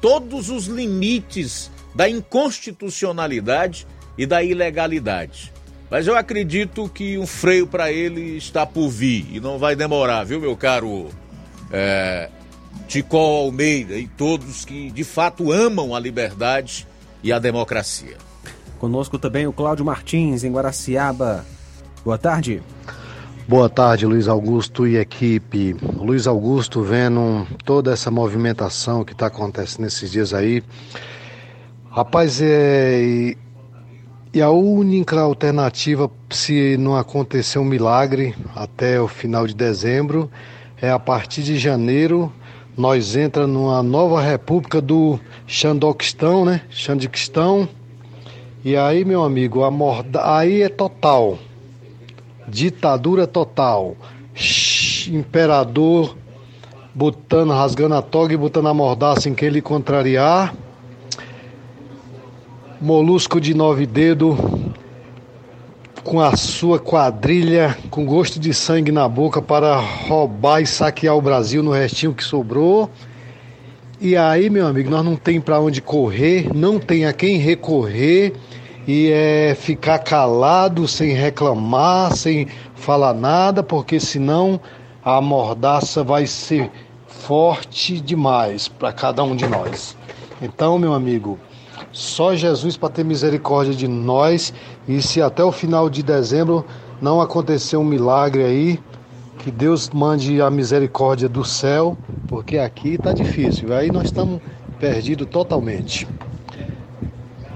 todos os limites da inconstitucionalidade e da ilegalidade. Mas eu acredito que um freio para ele está por vir e não vai demorar, viu, meu caro é, Ticol Almeida e todos que de fato amam a liberdade e a democracia. Conosco também o Cláudio Martins, em Guaraciaba. Boa tarde. Boa tarde, Luiz Augusto e equipe. Luiz Augusto, vendo toda essa movimentação que está acontecendo nesses dias aí. Rapaz, é. E a única alternativa, se não acontecer um milagre até o final de dezembro, é a partir de janeiro nós entra numa nova república do Xandoquistão, né? Xandiquistão. E aí, meu amigo, a morda... aí é total. Ditadura total. Shhh. imperador botando, rasgando a toga e botando a mordaça em quem ele contrariar. Molusco de nove dedos com a sua quadrilha com gosto de sangue na boca para roubar e saquear o Brasil no restinho que sobrou. E aí, meu amigo, nós não tem para onde correr, não tem a quem recorrer e é ficar calado, sem reclamar, sem falar nada, porque senão a mordaça vai ser forte demais para cada um de nós. Então, meu amigo, só Jesus para ter misericórdia de nós e se até o final de dezembro não acontecer um milagre aí, que Deus mande a misericórdia do céu, porque aqui está difícil. Aí nós estamos perdidos totalmente.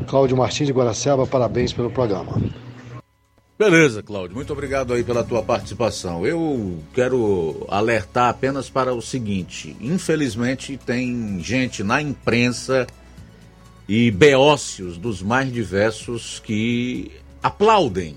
Cláudio Martins de Guaraciaba, parabéns pelo programa. Beleza, Cláudio, muito obrigado aí pela tua participação. Eu quero alertar apenas para o seguinte: infelizmente, tem gente na imprensa e beócios dos mais diversos que aplaudem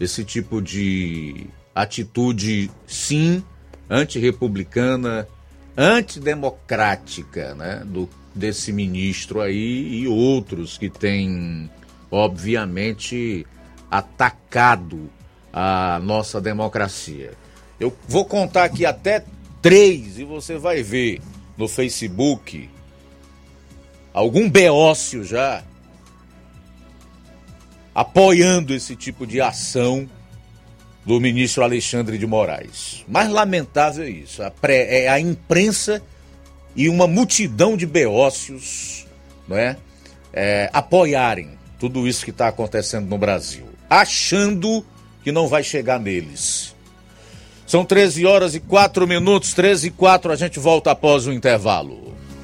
esse tipo de atitude, sim, antirrepublicana, antidemocrática, né, do, desse ministro aí e outros que têm, obviamente, atacado a nossa democracia. Eu vou contar aqui até três e você vai ver no Facebook algum beócio já apoiando esse tipo de ação do ministro Alexandre de Moraes. Mais lamentável é isso, a pré, é a imprensa e uma multidão de beócios não é, é apoiarem tudo isso que está acontecendo no Brasil achando que não vai chegar neles. São 13 horas e 4 minutos, 13 e 4, a gente volta após o intervalo.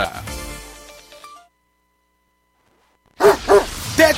Música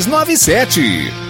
6297.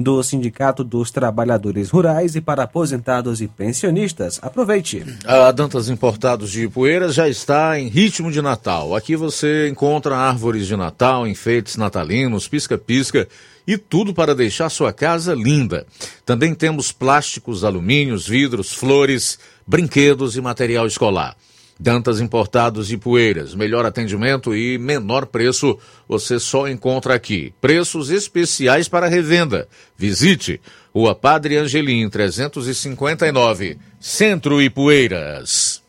do Sindicato dos Trabalhadores Rurais e para aposentados e pensionistas. Aproveite! A Dantas Importados de Ipueiras já está em ritmo de Natal. Aqui você encontra árvores de Natal, enfeites natalinos, pisca-pisca e tudo para deixar sua casa linda. Também temos plásticos, alumínios, vidros, flores, brinquedos e material escolar. Dantas Importados de Poeiras, melhor atendimento e menor preço você só encontra aqui. Preços especiais para revenda. Visite Rua Padre Angelim 359, Centro e Poeiras.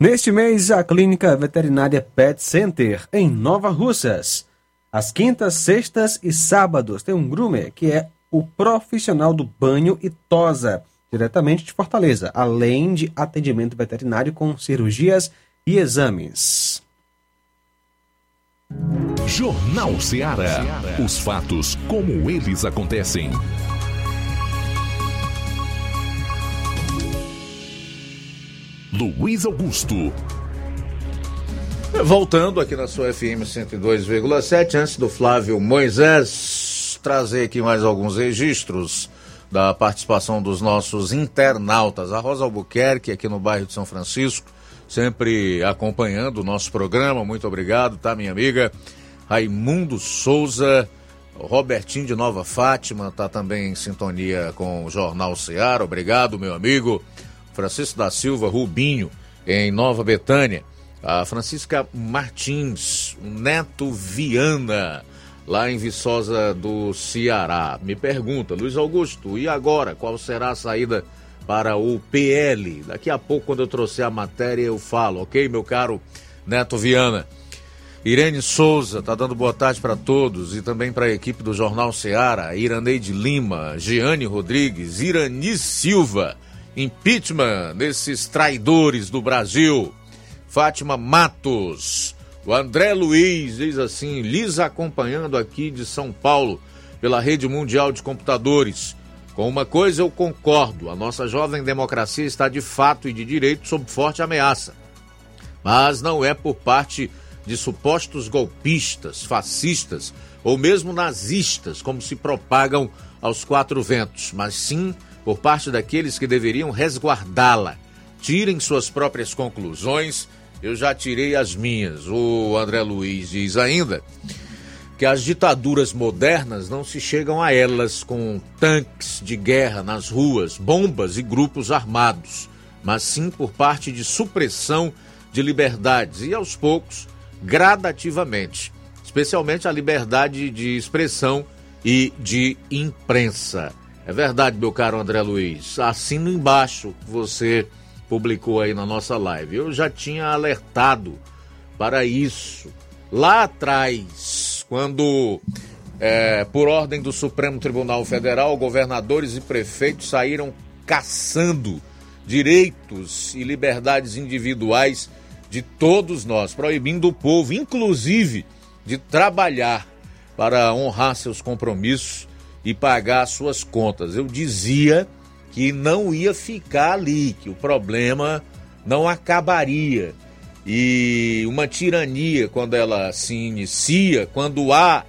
Neste mês, a Clínica Veterinária Pet Center, em Nova Russas. Às quintas, sextas e sábados tem um groomer que é o profissional do banho e tosa diretamente de Fortaleza, além de atendimento veterinário com cirurgias e exames. Jornal Ceará. Os fatos como eles acontecem. Luiz Augusto. Voltando aqui na sua FM 102,7, antes do Flávio Moisés trazer aqui mais alguns registros da participação dos nossos internautas. A Rosa Albuquerque, aqui no bairro de São Francisco, sempre acompanhando o nosso programa. Muito obrigado, tá, minha amiga? Raimundo Souza, Robertinho de Nova Fátima, tá também em sintonia com o Jornal Seara. Obrigado, meu amigo. Francisco da Silva Rubinho, em Nova Betânia. A Francisca Martins, Neto Viana lá em Viçosa do Ceará. Me pergunta, Luiz Augusto, e agora? Qual será a saída para o PL? Daqui a pouco, quando eu trouxer a matéria, eu falo, ok, meu caro Neto Viana? Irene Souza está dando boa tarde para todos e também para a equipe do Jornal Ceará, Iraneide Lima, Giane Rodrigues, Irani Silva, impeachment desses traidores do Brasil, Fátima Matos, o André Luiz diz assim: lhes acompanhando aqui de São Paulo pela Rede Mundial de Computadores. Com uma coisa eu concordo: a nossa jovem democracia está de fato e de direito sob forte ameaça. Mas não é por parte de supostos golpistas, fascistas ou mesmo nazistas, como se propagam aos quatro ventos, mas sim por parte daqueles que deveriam resguardá-la. Tirem suas próprias conclusões eu já tirei as minhas. O André Luiz diz ainda que as ditaduras modernas não se chegam a elas com tanques de guerra nas ruas, bombas e grupos armados, mas sim por parte de supressão de liberdades e aos poucos, gradativamente, especialmente a liberdade de expressão e de imprensa. É verdade, meu caro André Luiz. Assino embaixo você publicou aí na nossa live. Eu já tinha alertado para isso lá atrás, quando, é, por ordem do Supremo Tribunal Federal, governadores e prefeitos saíram caçando direitos e liberdades individuais de todos nós, proibindo o povo, inclusive, de trabalhar para honrar seus compromissos e pagar suas contas. Eu dizia que não ia ficar ali, que o problema não acabaria. E uma tirania, quando ela se inicia, quando há,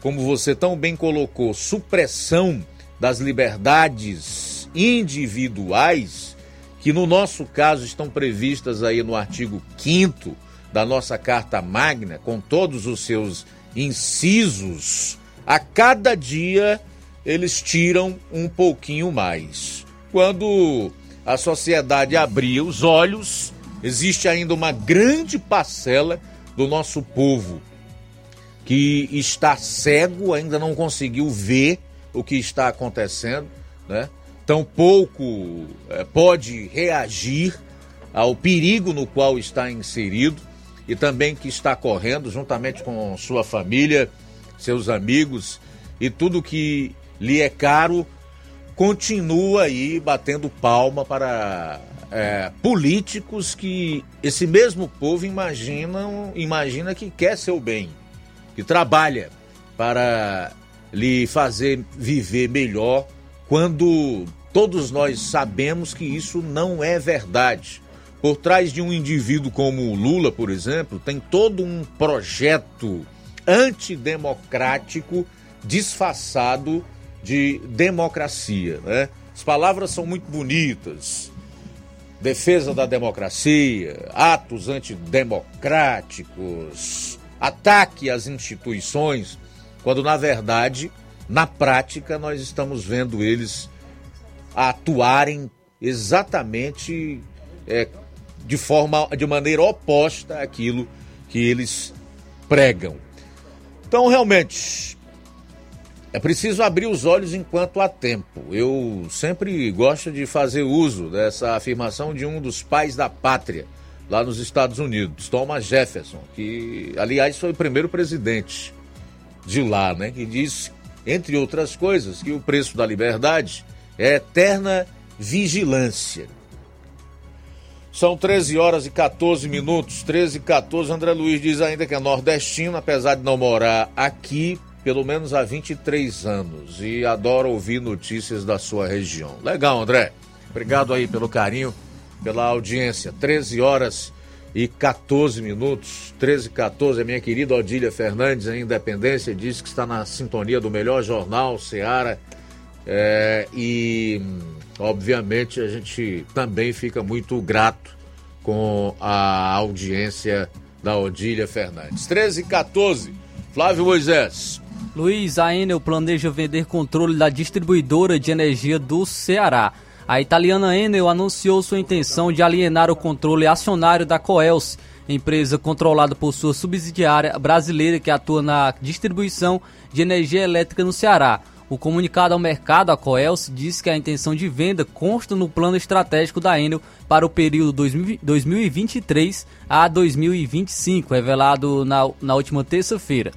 como você tão bem colocou, supressão das liberdades individuais, que no nosso caso estão previstas aí no artigo 5 da nossa Carta Magna, com todos os seus incisos, a cada dia eles tiram um pouquinho mais. Quando a sociedade abria os olhos, existe ainda uma grande parcela do nosso povo que está cego, ainda não conseguiu ver o que está acontecendo, né? Tampouco é, pode reagir ao perigo no qual está inserido e também que está correndo juntamente com sua família, seus amigos e tudo que lhe é caro continua aí batendo palma para é, políticos que esse mesmo povo imagina, imagina que quer seu bem, que trabalha para lhe fazer viver melhor, quando todos nós sabemos que isso não é verdade. Por trás de um indivíduo como o Lula, por exemplo, tem todo um projeto antidemocrático disfarçado de democracia. Né? As palavras são muito bonitas. Defesa da democracia, atos antidemocráticos, ataque às instituições, quando na verdade, na prática, nós estamos vendo eles atuarem exatamente é, de forma, de maneira oposta àquilo que eles pregam. Então, realmente, é preciso abrir os olhos enquanto há tempo. Eu sempre gosto de fazer uso dessa afirmação de um dos pais da pátria, lá nos Estados Unidos, Thomas Jefferson, que, aliás, foi o primeiro presidente de lá, né? Que diz, entre outras coisas, que o preço da liberdade é eterna vigilância. São 13 horas e 14 minutos, 13 e 14. André Luiz diz ainda que é nordestino, apesar de não morar aqui, pelo menos há 23 anos e adora ouvir notícias da sua região. Legal, André. Obrigado aí pelo carinho, pela audiência. 13 horas e 14 minutos, 13 e 14. A minha querida Odília Fernandes, em Independência, diz que está na sintonia do melhor jornal, Seara. É, e, obviamente, a gente também fica muito grato com a audiência da Odília Fernandes. 13 e 14. Flávio Moisés. Luiz, a Enel planeja vender controle da distribuidora de energia do Ceará. A italiana Enel anunciou sua intenção de alienar o controle acionário da Coelce, empresa controlada por sua subsidiária brasileira que atua na distribuição de energia elétrica no Ceará. O comunicado ao mercado, a Coelce, diz que a intenção de venda consta no plano estratégico da Enel para o período 2023 a 2025, revelado na, na última terça-feira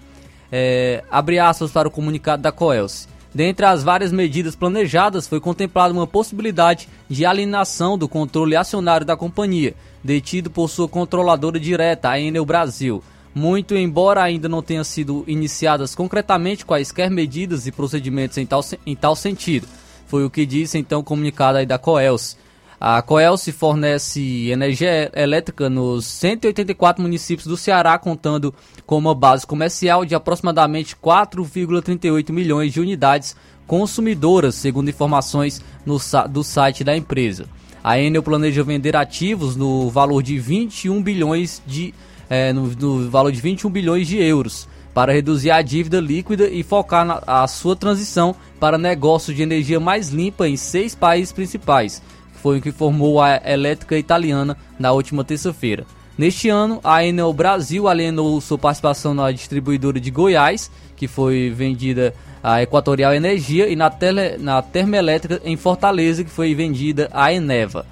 é, abre aspas para o comunicado da Coelce. Dentre as várias medidas planejadas, foi contemplada uma possibilidade de alienação do controle acionário da companhia, detido por sua controladora direta, a Enel Brasil. Muito embora ainda não tenham sido iniciadas concretamente quaisquer medidas e procedimentos em tal, em tal sentido. Foi o que disse então o comunicado da Coelce. A Coelce fornece energia elétrica nos 184 municípios do Ceará, contando com uma base comercial de aproximadamente 4,38 milhões de unidades consumidoras, segundo informações no, do site da empresa. A Enel planeja vender ativos no valor de 21 bilhões de é, no, no, valor de 21 bilhões de euros para reduzir a dívida líquida e focar na, a sua transição para negócios de energia mais limpa em seis países principais, foi o que formou a elétrica italiana na última terça-feira. Neste ano, a Enel Brasil alienou sua participação na distribuidora de Goiás, que foi vendida à Equatorial Energia, e na, tele, na termoelétrica em Fortaleza, que foi vendida à Eneva.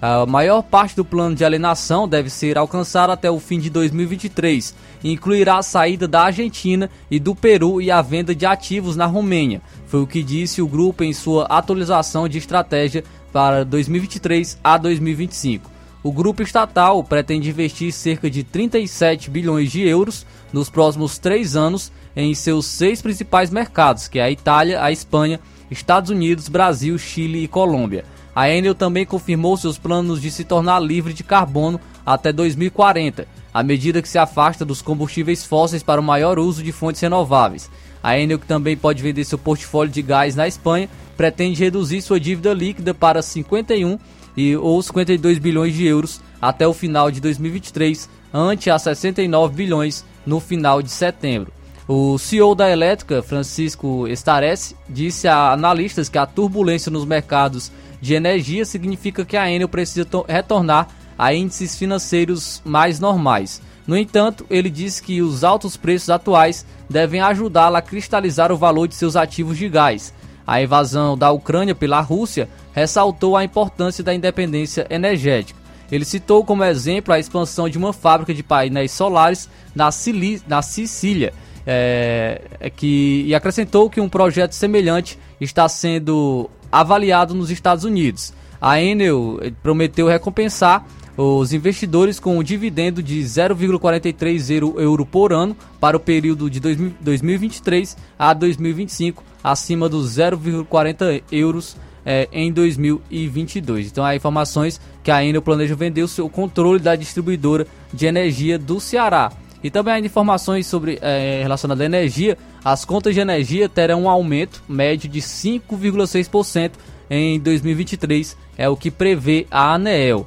A maior parte do plano de alienação deve ser alcançada até o fim de 2023 e incluirá a saída da Argentina e do Peru e a venda de ativos na Romênia. Foi o que disse o grupo em sua atualização de estratégia para 2023 a 2025. O grupo estatal pretende investir cerca de 37 bilhões de euros nos próximos três anos em seus seis principais mercados, que é a Itália, a Espanha, Estados Unidos, Brasil, Chile e Colômbia. A Enel também confirmou seus planos de se tornar livre de carbono até 2040, à medida que se afasta dos combustíveis fósseis para o maior uso de fontes renováveis. A Enel, também pode vender seu portfólio de gás na Espanha, pretende reduzir sua dívida líquida para 51 e, ou 52 bilhões de euros até o final de 2023, ante a 69 bilhões no final de setembro. O CEO da Elétrica, Francisco Staresse, disse a analistas que a turbulência nos mercados de energia significa que a Enel precisa retornar a índices financeiros mais normais. No entanto, ele disse que os altos preços atuais devem ajudá-la a cristalizar o valor de seus ativos de gás, a invasão da Ucrânia pela Rússia ressaltou a importância da independência energética. Ele citou como exemplo a expansão de uma fábrica de painéis solares na, Sili na Sicília é, é, que, e acrescentou que um projeto semelhante está sendo avaliado nos Estados Unidos. A Enel eh, prometeu recompensar os investidores com um dividendo de 0,43 euro por ano para o período de 2023 a 2025, acima dos 0,40 euros eh, em 2022. Então, há informações que a Enel planeja vender o seu controle da distribuidora de energia do Ceará. E também há informações sobre eh, relacionadas à energia. As contas de energia terão um aumento médio de 5,6% em 2023, é o que prevê a ANEEL.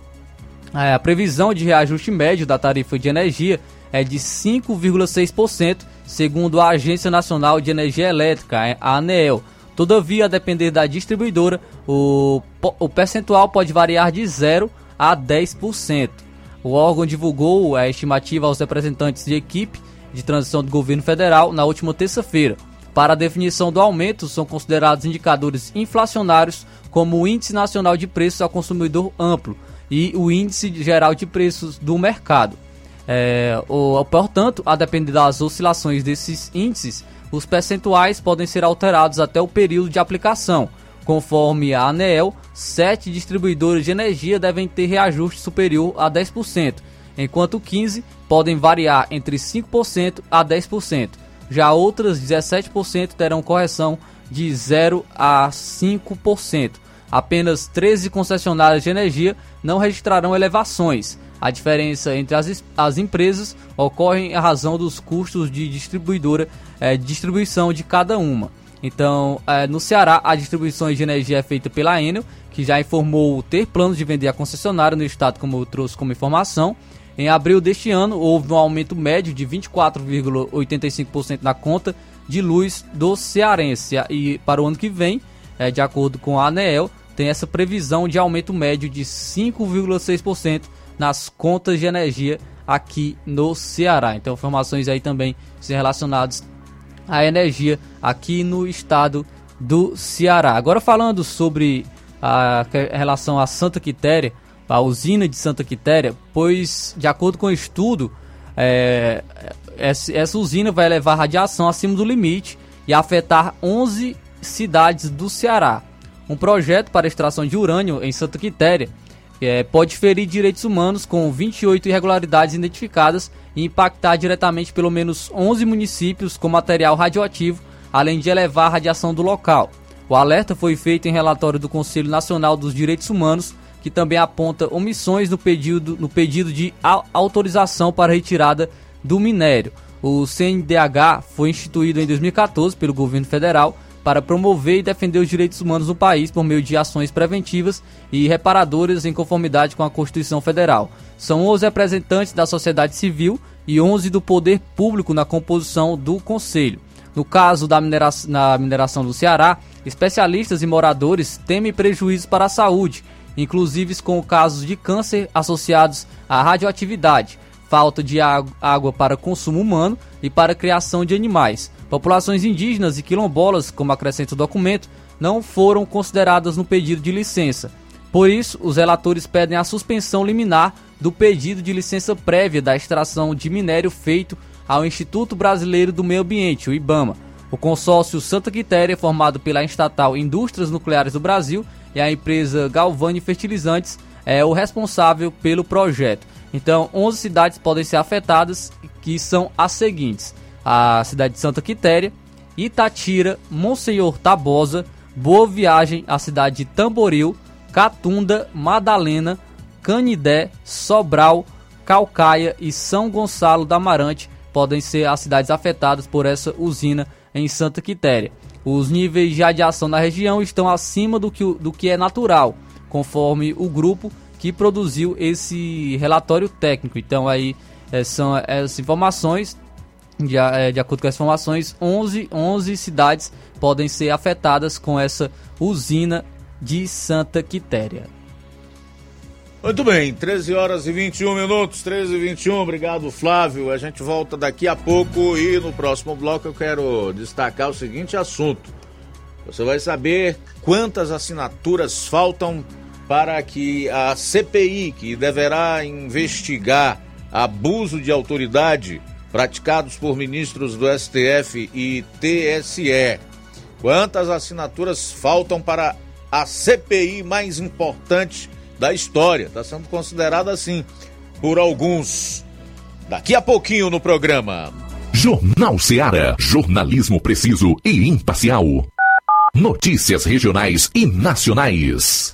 É, a previsão de reajuste médio da tarifa de energia é de 5,6%, segundo a Agência Nacional de Energia Elétrica, a ANEEL. Todavia, a depender da distribuidora, o, o percentual pode variar de 0 a 10%. O órgão divulgou a estimativa aos representantes de equipe de transição do governo federal na última terça-feira. Para a definição do aumento, são considerados indicadores inflacionários como o Índice Nacional de Preços ao Consumidor Amplo e o Índice Geral de Preços do Mercado. É, portanto, a depender das oscilações desses índices, os percentuais podem ser alterados até o período de aplicação. Conforme a ANEEL, sete distribuidores de energia devem ter reajuste superior a 10%, enquanto 15 podem variar entre 5% a 10%. Já outras 17% terão correção de 0 a 5%. Apenas 13 concessionárias de energia não registrarão elevações. A diferença entre as, as empresas ocorre em razão dos custos de distribuidora, é, distribuição de cada uma. Então, é, no Ceará, a distribuição de energia é feita pela Enel, que já informou ter planos de vender a concessionária no estado, como eu trouxe como informação. Em abril deste ano, houve um aumento médio de 24,85% na conta de luz do cearense. E para o ano que vem, é, de acordo com a ANEEL, tem essa previsão de aumento médio de 5,6% nas contas de energia aqui no Ceará. Então, informações aí também relacionadas à energia aqui no estado do Ceará. Agora falando sobre a relação a Santa Quitéria, a usina de Santa Quitéria, pois, de acordo com o estudo, é, essa usina vai levar radiação acima do limite e afetar 11 cidades do Ceará. Um projeto para extração de urânio em Santa Quitéria é, pode ferir direitos humanos com 28 irregularidades identificadas e impactar diretamente pelo menos 11 municípios com material radioativo, além de elevar a radiação do local. O alerta foi feito em relatório do Conselho Nacional dos Direitos Humanos que também aponta omissões no pedido, no pedido de autorização para retirada do minério. O CNDH foi instituído em 2014 pelo governo federal para promover e defender os direitos humanos no país por meio de ações preventivas e reparadoras em conformidade com a Constituição Federal. São 11 representantes da sociedade civil e 11 do poder público na composição do Conselho. No caso da mineração, na mineração do Ceará, especialistas e moradores temem prejuízos para a saúde inclusive com casos de câncer associados à radioatividade, falta de água para consumo humano e para criação de animais. Populações indígenas e quilombolas, como acrescenta o documento, não foram consideradas no pedido de licença. Por isso, os relatores pedem a suspensão liminar do pedido de licença prévia da extração de minério feito ao Instituto Brasileiro do Meio Ambiente, o IBAMA. O consórcio Santa Quitéria, formado pela estatal Indústrias Nucleares do Brasil, e a empresa Galvani Fertilizantes é o responsável pelo projeto. Então, 11 cidades podem ser afetadas, que são as seguintes: a cidade de Santa Quitéria, Itatira, Monsenhor Tabosa, Boa Viagem, a cidade de Tamboril, Catunda, Madalena, Canidé, Sobral, Calcaia e São Gonçalo da Amarante podem ser as cidades afetadas por essa usina em Santa Quitéria. Os níveis de radiação na região estão acima do que, do que é natural, conforme o grupo que produziu esse relatório técnico. Então aí é, são as informações, de, é, de acordo com as informações, 11, 11 cidades podem ser afetadas com essa usina de Santa Quitéria. Muito bem, 13 horas e 21 minutos, 13 e 21, obrigado Flávio. A gente volta daqui a pouco e no próximo bloco eu quero destacar o seguinte assunto. Você vai saber quantas assinaturas faltam para que a CPI, que deverá investigar abuso de autoridade praticados por ministros do STF e TSE, quantas assinaturas faltam para a CPI mais importante da história. Está sendo considerada assim por alguns. Daqui a pouquinho no programa. Jornal Seara. Jornalismo preciso e imparcial. Notícias regionais e nacionais.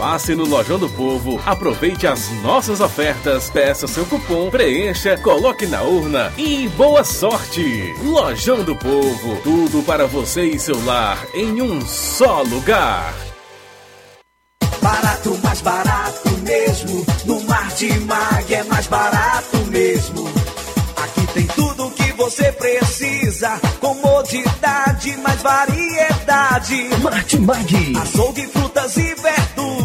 Passe no Lojão do Povo, aproveite as nossas ofertas, peça seu cupom, preencha, coloque na urna e boa sorte! Lojão do Povo, tudo para você e seu lar em um só lugar. Barato, mais barato mesmo. No Martimag é mais barato mesmo. Aqui tem tudo o que você precisa. Comodidade, mais variedade. Martimag. Açougue, frutas e verduras.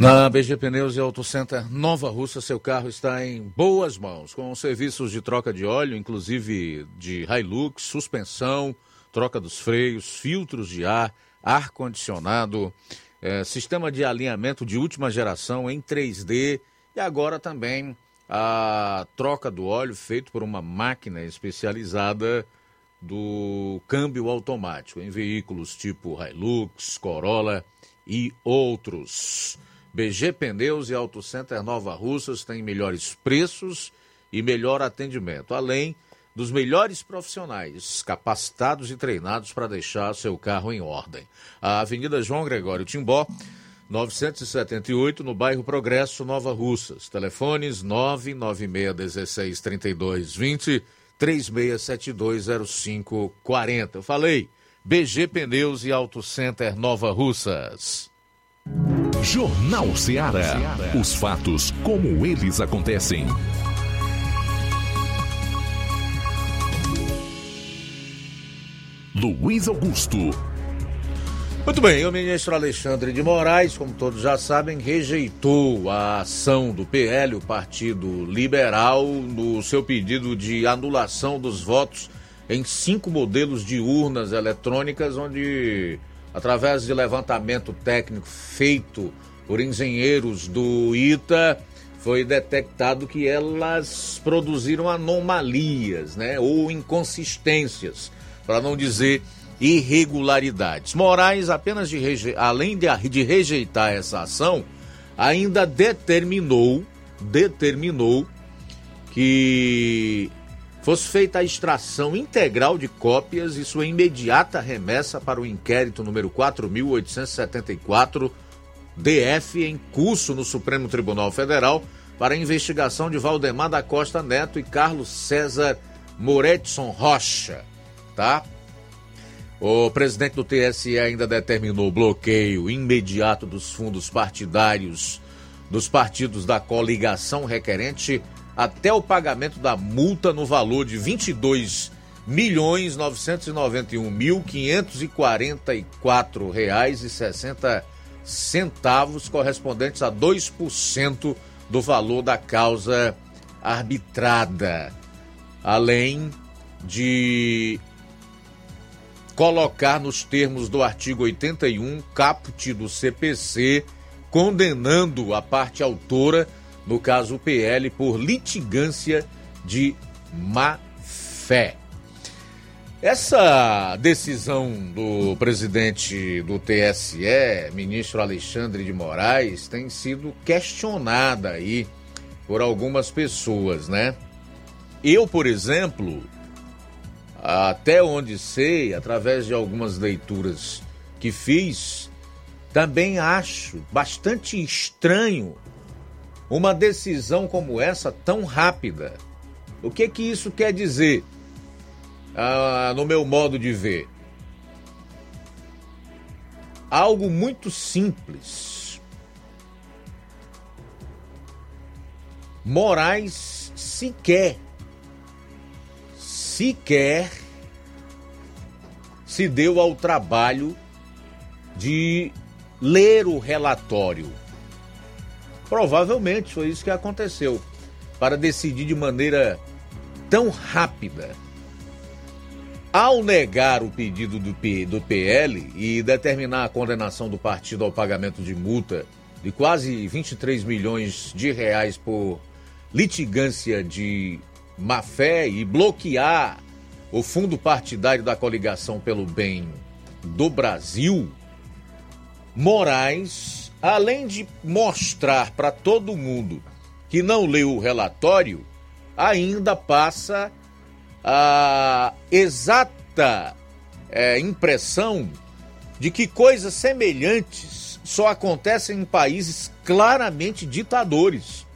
Na BG Pneus e Auto Center Nova Russa, seu carro está em boas mãos, com serviços de troca de óleo, inclusive de Hilux, suspensão, troca dos freios, filtros de ar, ar-condicionado, eh, sistema de alinhamento de última geração em 3D e agora também a troca do óleo feito por uma máquina especializada do câmbio automático em veículos tipo Hilux, Corolla e outros. BG Pneus e Auto Center Nova Russas têm melhores preços e melhor atendimento, além dos melhores profissionais capacitados e treinados para deixar seu carro em ordem. A Avenida João Gregório Timbó, 978, no bairro Progresso, Nova Russas. Telefones 996 32 20 36720540. Eu falei, BG Pneus e Auto Center Nova Russas. Jornal Seara. Os fatos como eles acontecem. Luiz Augusto. Muito bem, o ministro Alexandre de Moraes, como todos já sabem, rejeitou a ação do PL, o Partido Liberal, no seu pedido de anulação dos votos em cinco modelos de urnas eletrônicas, onde, através de levantamento técnico feito por engenheiros do ITA, foi detectado que elas produziram anomalias, né, ou inconsistências, para não dizer irregularidades. Moraes, apenas de reje... além de, rejeitar essa ação, ainda determinou, determinou que fosse feita a extração integral de cópias e sua imediata remessa para o inquérito número 4874 DF em curso no Supremo Tribunal Federal para a investigação de Valdemar da Costa Neto e Carlos César Moretson Rocha, tá? O presidente do TSE ainda determinou o bloqueio imediato dos fundos partidários dos partidos da coligação requerente até o pagamento da multa no valor de 22 milhões 991 mil 544 reais e 60 centavos correspondentes a 2% do valor da causa arbitrada, além de colocar nos termos do artigo 81 caput do CPC condenando a parte autora, no caso o PL, por litigância de má fé. Essa decisão do presidente do TSE, ministro Alexandre de Moraes, tem sido questionada aí por algumas pessoas, né? Eu, por exemplo, até onde sei, através de algumas leituras que fiz, também acho bastante estranho uma decisão como essa tão rápida. O que que isso quer dizer? Ah, no meu modo de ver. Algo muito simples. Moraes sequer, sequer se deu ao trabalho de ler o relatório. Provavelmente foi isso que aconteceu, para decidir de maneira tão rápida. Ao negar o pedido do, P, do PL e determinar a condenação do partido ao pagamento de multa de quase 23 milhões de reais por litigância de má fé e bloquear o fundo partidário da coligação pelo bem do Brasil, Moraes, além de mostrar para todo mundo que não leu o relatório, ainda passa a exata é, impressão de que coisas semelhantes só acontecem em países claramente ditadores.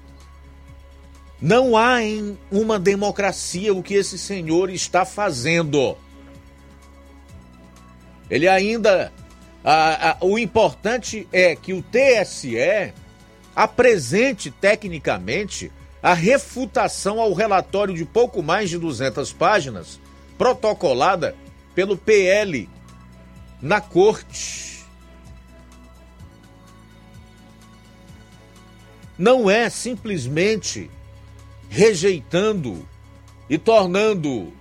Não há em uma democracia o que esse senhor está fazendo. Ele ainda ah, ah, o importante é que o TSE apresente tecnicamente a refutação ao relatório de pouco mais de 200 páginas, protocolada pelo PL na corte. Não é simplesmente rejeitando e tornando uh,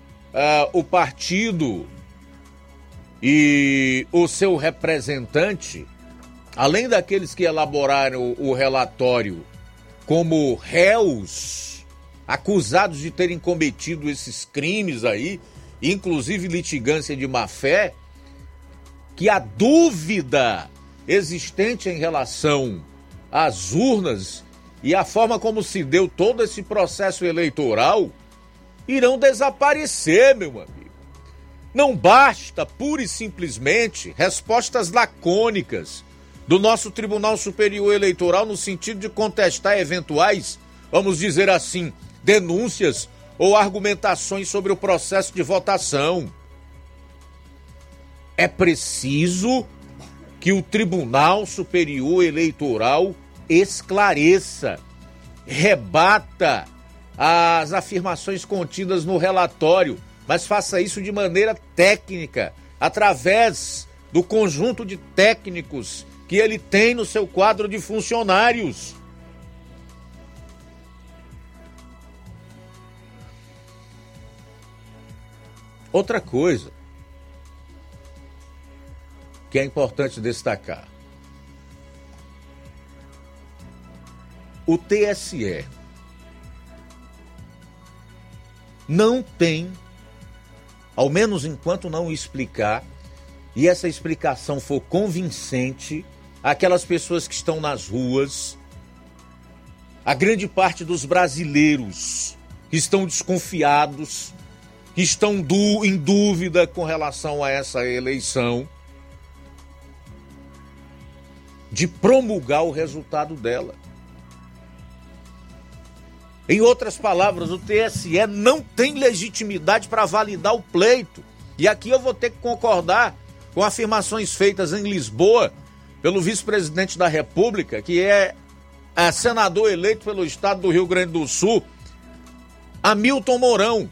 o partido e o seu representante, além daqueles que elaboraram o relatório como réus, acusados de terem cometido esses crimes aí, inclusive litigância de má fé, que a dúvida existente em relação às urnas e a forma como se deu todo esse processo eleitoral irão desaparecer, meu amigo. Não basta pura e simplesmente respostas lacônicas do nosso Tribunal Superior Eleitoral no sentido de contestar eventuais, vamos dizer assim, denúncias ou argumentações sobre o processo de votação. É preciso que o Tribunal Superior Eleitoral esclareça, rebata as afirmações contidas no relatório mas faça isso de maneira técnica, através do conjunto de técnicos que ele tem no seu quadro de funcionários. Outra coisa que é importante destacar: o TSE não tem ao menos enquanto não explicar, e essa explicação for convincente, aquelas pessoas que estão nas ruas, a grande parte dos brasileiros que estão desconfiados, que estão du em dúvida com relação a essa eleição, de promulgar o resultado dela. Em outras palavras, o TSE não tem legitimidade para validar o pleito. E aqui eu vou ter que concordar com afirmações feitas em Lisboa pelo vice-presidente da República, que é, senador eleito pelo estado do Rio Grande do Sul, Hamilton Mourão,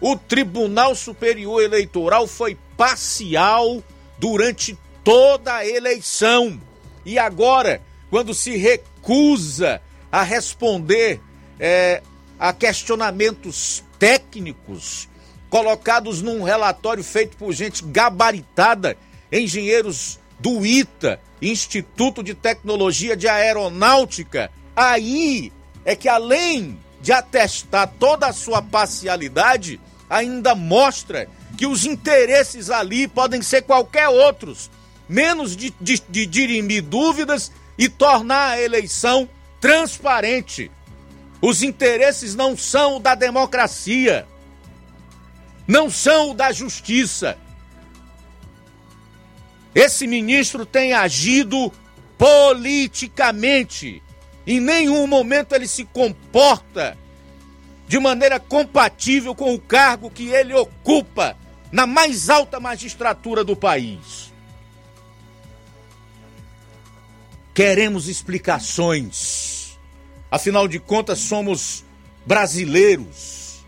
o Tribunal Superior Eleitoral foi parcial durante toda a eleição. E agora, quando se recusa a responder é, a questionamentos técnicos colocados num relatório feito por gente gabaritada, engenheiros do ITA, Instituto de Tecnologia de Aeronáutica, aí é que além de atestar toda a sua parcialidade, ainda mostra que os interesses ali podem ser qualquer outros, menos de, de, de dirimir dúvidas e tornar a eleição transparente. Os interesses não são o da democracia, não são o da justiça. Esse ministro tem agido politicamente. Em nenhum momento ele se comporta de maneira compatível com o cargo que ele ocupa na mais alta magistratura do país. Queremos explicações. Afinal de contas, somos brasileiros.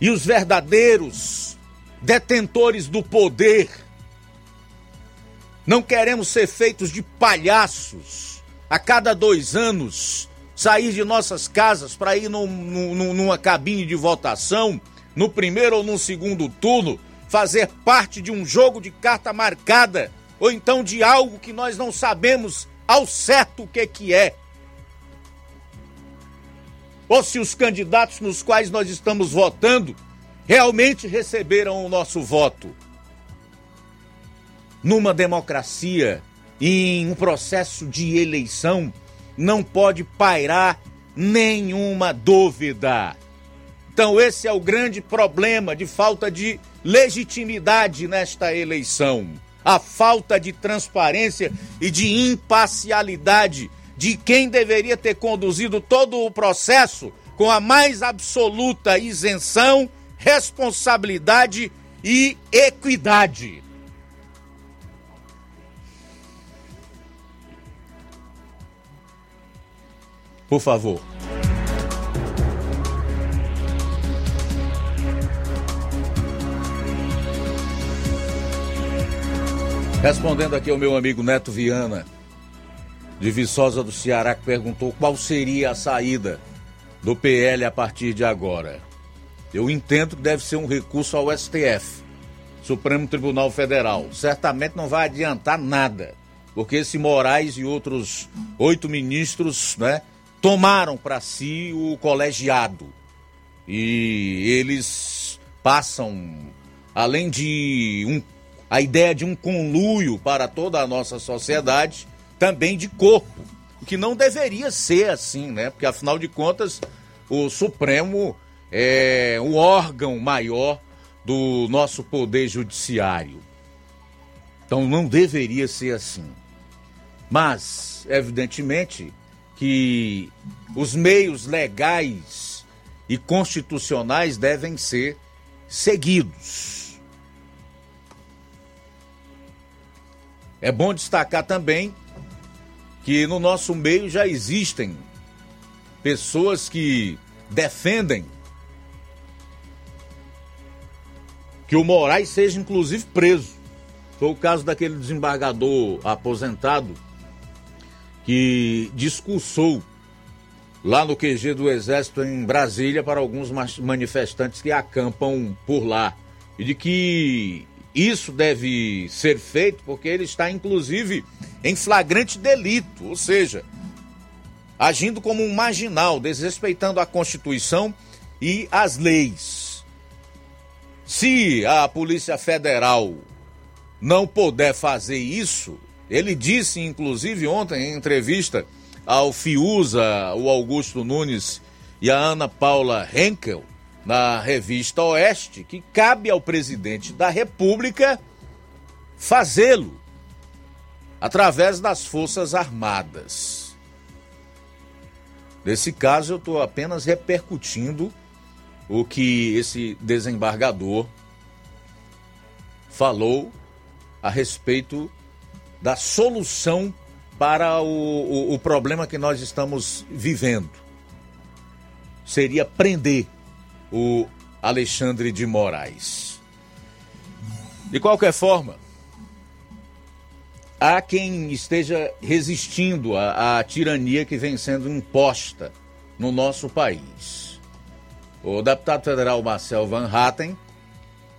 E os verdadeiros detentores do poder. Não queremos ser feitos de palhaços a cada dois anos sair de nossas casas para ir num, num, numa cabine de votação, no primeiro ou no segundo turno, fazer parte de um jogo de carta marcada, ou então de algo que nós não sabemos ao certo o que, que é. Ou se os candidatos nos quais nós estamos votando realmente receberam o nosso voto. Numa democracia, em um processo de eleição, não pode pairar nenhuma dúvida. Então, esse é o grande problema de falta de legitimidade nesta eleição. A falta de transparência e de imparcialidade de quem deveria ter conduzido todo o processo com a mais absoluta isenção, responsabilidade e equidade. Por favor. Respondendo aqui ao meu amigo Neto Viana, de Viçosa do Ceará, que perguntou qual seria a saída do PL a partir de agora. Eu entendo que deve ser um recurso ao STF, Supremo Tribunal Federal. Certamente não vai adiantar nada, porque esse Moraes e outros oito ministros, né, tomaram para si o colegiado e eles passam, além de um, a ideia de um conluio para toda a nossa sociedade, também de corpo, o que não deveria ser assim, né? Porque afinal de contas, o Supremo é o órgão maior do nosso poder judiciário. Então não deveria ser assim. Mas, evidentemente, que os meios legais e constitucionais devem ser seguidos. É bom destacar também que no nosso meio já existem pessoas que defendem que o Moraes seja inclusive preso. Foi o caso daquele desembargador aposentado que discursou lá no QG do Exército em Brasília para alguns manifestantes que acampam por lá. E de que isso deve ser feito porque ele está, inclusive, em flagrante delito, ou seja, agindo como um marginal, desrespeitando a Constituição e as leis. Se a Polícia Federal não puder fazer isso, ele disse, inclusive, ontem em entrevista ao Fiuza, o Augusto Nunes e a Ana Paula Henkel, na revista Oeste, que cabe ao presidente da República fazê-lo através das Forças Armadas. Nesse caso, eu estou apenas repercutindo o que esse desembargador falou a respeito da solução para o, o, o problema que nós estamos vivendo. Seria prender o Alexandre de Moraes. De qualquer forma, há quem esteja resistindo à, à tirania que vem sendo imposta no nosso país. O deputado federal Marcel Van Hatten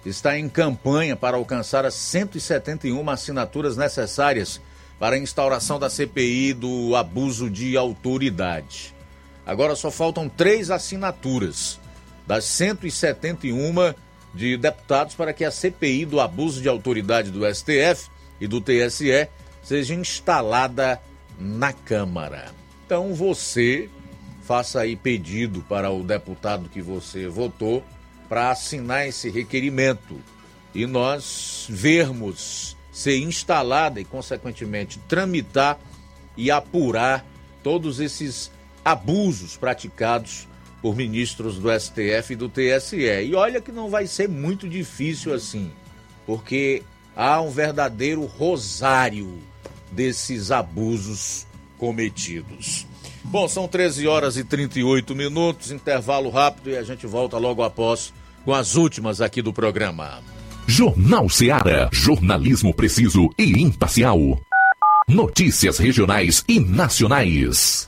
está em campanha para alcançar as 171 assinaturas necessárias para a instauração da CPI do abuso de autoridade. Agora só faltam três assinaturas das 171 de deputados para que a CPI do abuso de autoridade do STF e do TSE seja instalada na Câmara. Então você faça aí pedido para o deputado que você votou para assinar esse requerimento e nós vermos ser instalada e, consequentemente, tramitar e apurar todos esses abusos praticados por ministros do STF e do TSE. E olha que não vai ser muito difícil assim, porque há um verdadeiro rosário desses abusos cometidos. Bom, são 13 horas e 38 minutos, intervalo rápido e a gente volta logo após com as últimas aqui do programa. Jornal Seara. Jornalismo preciso e imparcial. Notícias regionais e nacionais.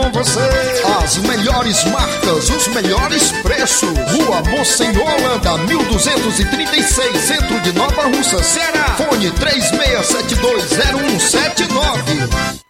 com você. As melhores marcas, os melhores preços. Rua Holanda, 1236, centro de Nova Russa, Ceará. Fone 36720179.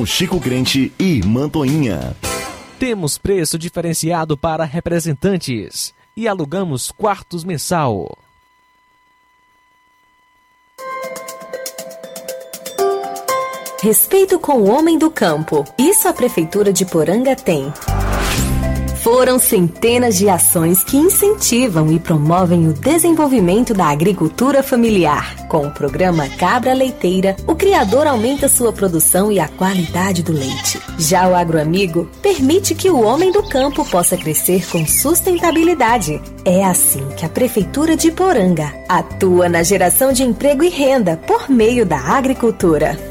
Chico Crente e Mantoinha. Temos preço diferenciado para representantes e alugamos quartos mensal. Respeito com o homem do campo. Isso a Prefeitura de Poranga tem. Foram centenas de ações que incentivam e promovem o desenvolvimento da agricultura familiar. Com o programa Cabra Leiteira, o criador aumenta sua produção e a qualidade do leite. Já o agroamigo permite que o homem do campo possa crescer com sustentabilidade. É assim que a Prefeitura de Poranga atua na geração de emprego e renda por meio da agricultura.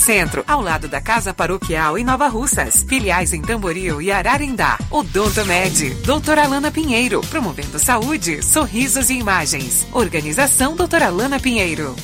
Centro, ao lado da Casa Paroquial em Nova Russas. Filiais em Tamboril e Ararindá. Med, doutora Alana Pinheiro, promovendo saúde, sorrisos e imagens. Organização doutora Alana Pinheiro.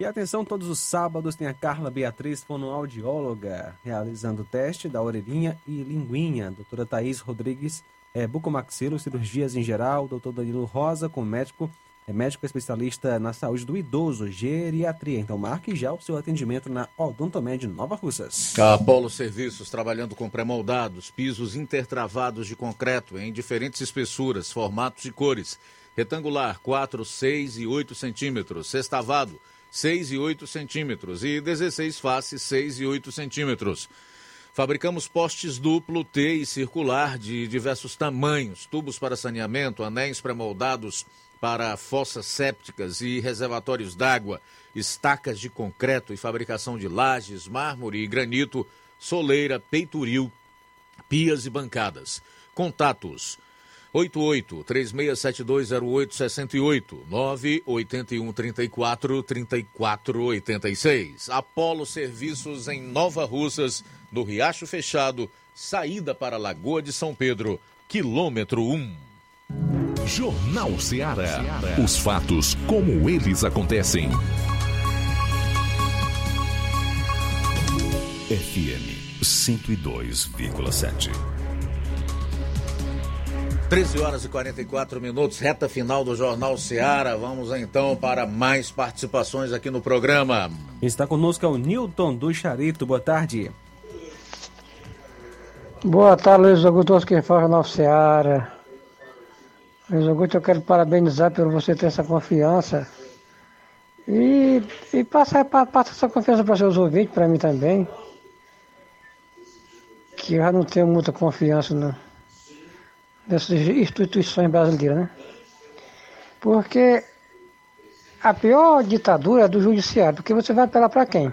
E atenção, todos os sábados tem a Carla Beatriz, fonoaudióloga, realizando o teste da orelhinha e linguinha. Doutora Thaís Rodrigues, é, bucomaxilo, cirurgias em geral. Doutor Danilo Rosa, com médico, é médico especialista na saúde do idoso, geriatria. Então marque já o seu atendimento na Odontomed Nova Russas. Apolo Serviços, trabalhando com pré-moldados, pisos intertravados de concreto em diferentes espessuras, formatos e cores. Retangular, 4, 6 e 8 centímetros. Sextavado, 6 e 8 centímetros. E 16 faces, 6 e 8 centímetros. Fabricamos postes duplo, T e circular de diversos tamanhos, tubos para saneamento, anéis pré-moldados para fossas sépticas e reservatórios d'água, estacas de concreto e fabricação de lajes, mármore e granito, soleira, peitoril, pias e bancadas. Contatos 88 36720868 981 34 34 86. Apolo Serviços em Nova Russas, no Riacho Fechado, saída para a Lagoa de São Pedro, quilômetro 1. Jornal Ceará. Os fatos como eles acontecem. FM 102,7. 13 horas e 44 minutos, reta final do Jornal Seara. Vamos então para mais participações aqui no programa. Está conosco é o Newton do Charito. Boa tarde. Boa tarde, Luiz Augusto, quem fala Jornal Seara. Augusto, eu quero parabenizar por você ter essa confiança e, e passar essa confiança para seus ouvintes, para mim também. Que eu já não tenho muita confiança no, nessas instituições brasileiras, né? Porque a pior ditadura é do judiciário, porque você vai apelar para quem?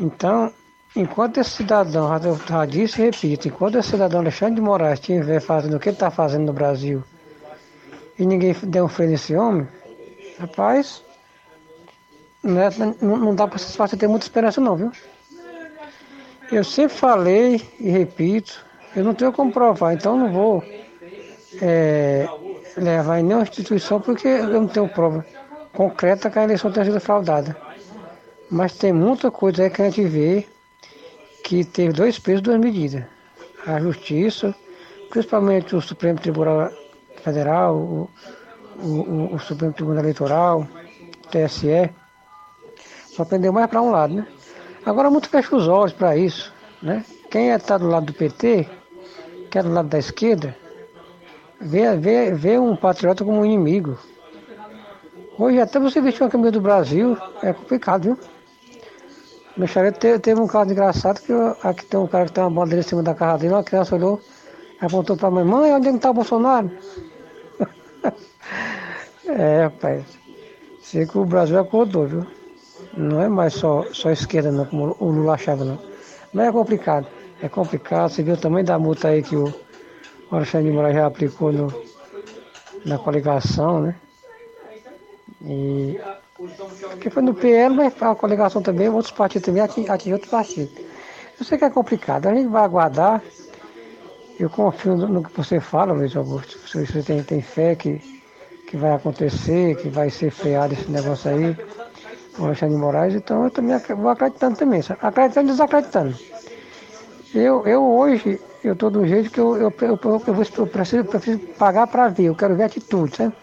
Então, enquanto esse cidadão, já, disse e repito, enquanto esse cidadão Alexandre de Moraes estiver fazendo o que ele está fazendo no Brasil e ninguém der um freio nesse homem, rapaz, não, é, não, não dá para você ter muita esperança não, viu? Eu sempre falei e repito, eu não tenho como provar, então não vou é, levar em nenhuma instituição porque eu não tenho prova concreta que a eleição tenha sido fraudada. Mas tem muita coisa aí que a gente vê que teve dois pesos, duas medidas. A justiça, principalmente o Supremo Tribunal Federal, o, o, o Supremo Tribunal Eleitoral, o TSE, só pendeu mais para um lado, né? Agora muito fecha os olhos para isso, né? Quem está do lado do PT, que é do lado da esquerda, vê, vê, vê um patriota como um inimigo. Hoje até você vestir uma camisa do Brasil é complicado, viu? Xareto teve, teve um caso engraçado que eu, aqui tem um cara que tem uma bandeira em cima da casa dele, uma criança olhou, apontou para a mãe, mãe, onde é que está o Bolsonaro? é, rapaz, sei que o Brasil acordou, viu? Não é mais só, só esquerda não, como o Lula achava não. Mas é complicado, é complicado, você viu tamanho da multa aí que o Alexandre de Moraes já aplicou no, na coligação, né? E porque foi no PL, mas a coligação também, outros partidos também atingem outros partidos. Eu sei que é complicado, a gente vai aguardar. Eu confio no que você fala, Luiz Augusto. Você tem, tem fé que, que vai acontecer, que vai ser freado esse negócio aí, com o Alexandre de Moraes, então eu também vou acreditando também, sabe? acreditando e desacreditando. Eu, eu hoje, eu estou do jeito que eu, eu, eu, eu, eu, vou- eu preciso pagar para ver, eu quero ver atitude, sabe?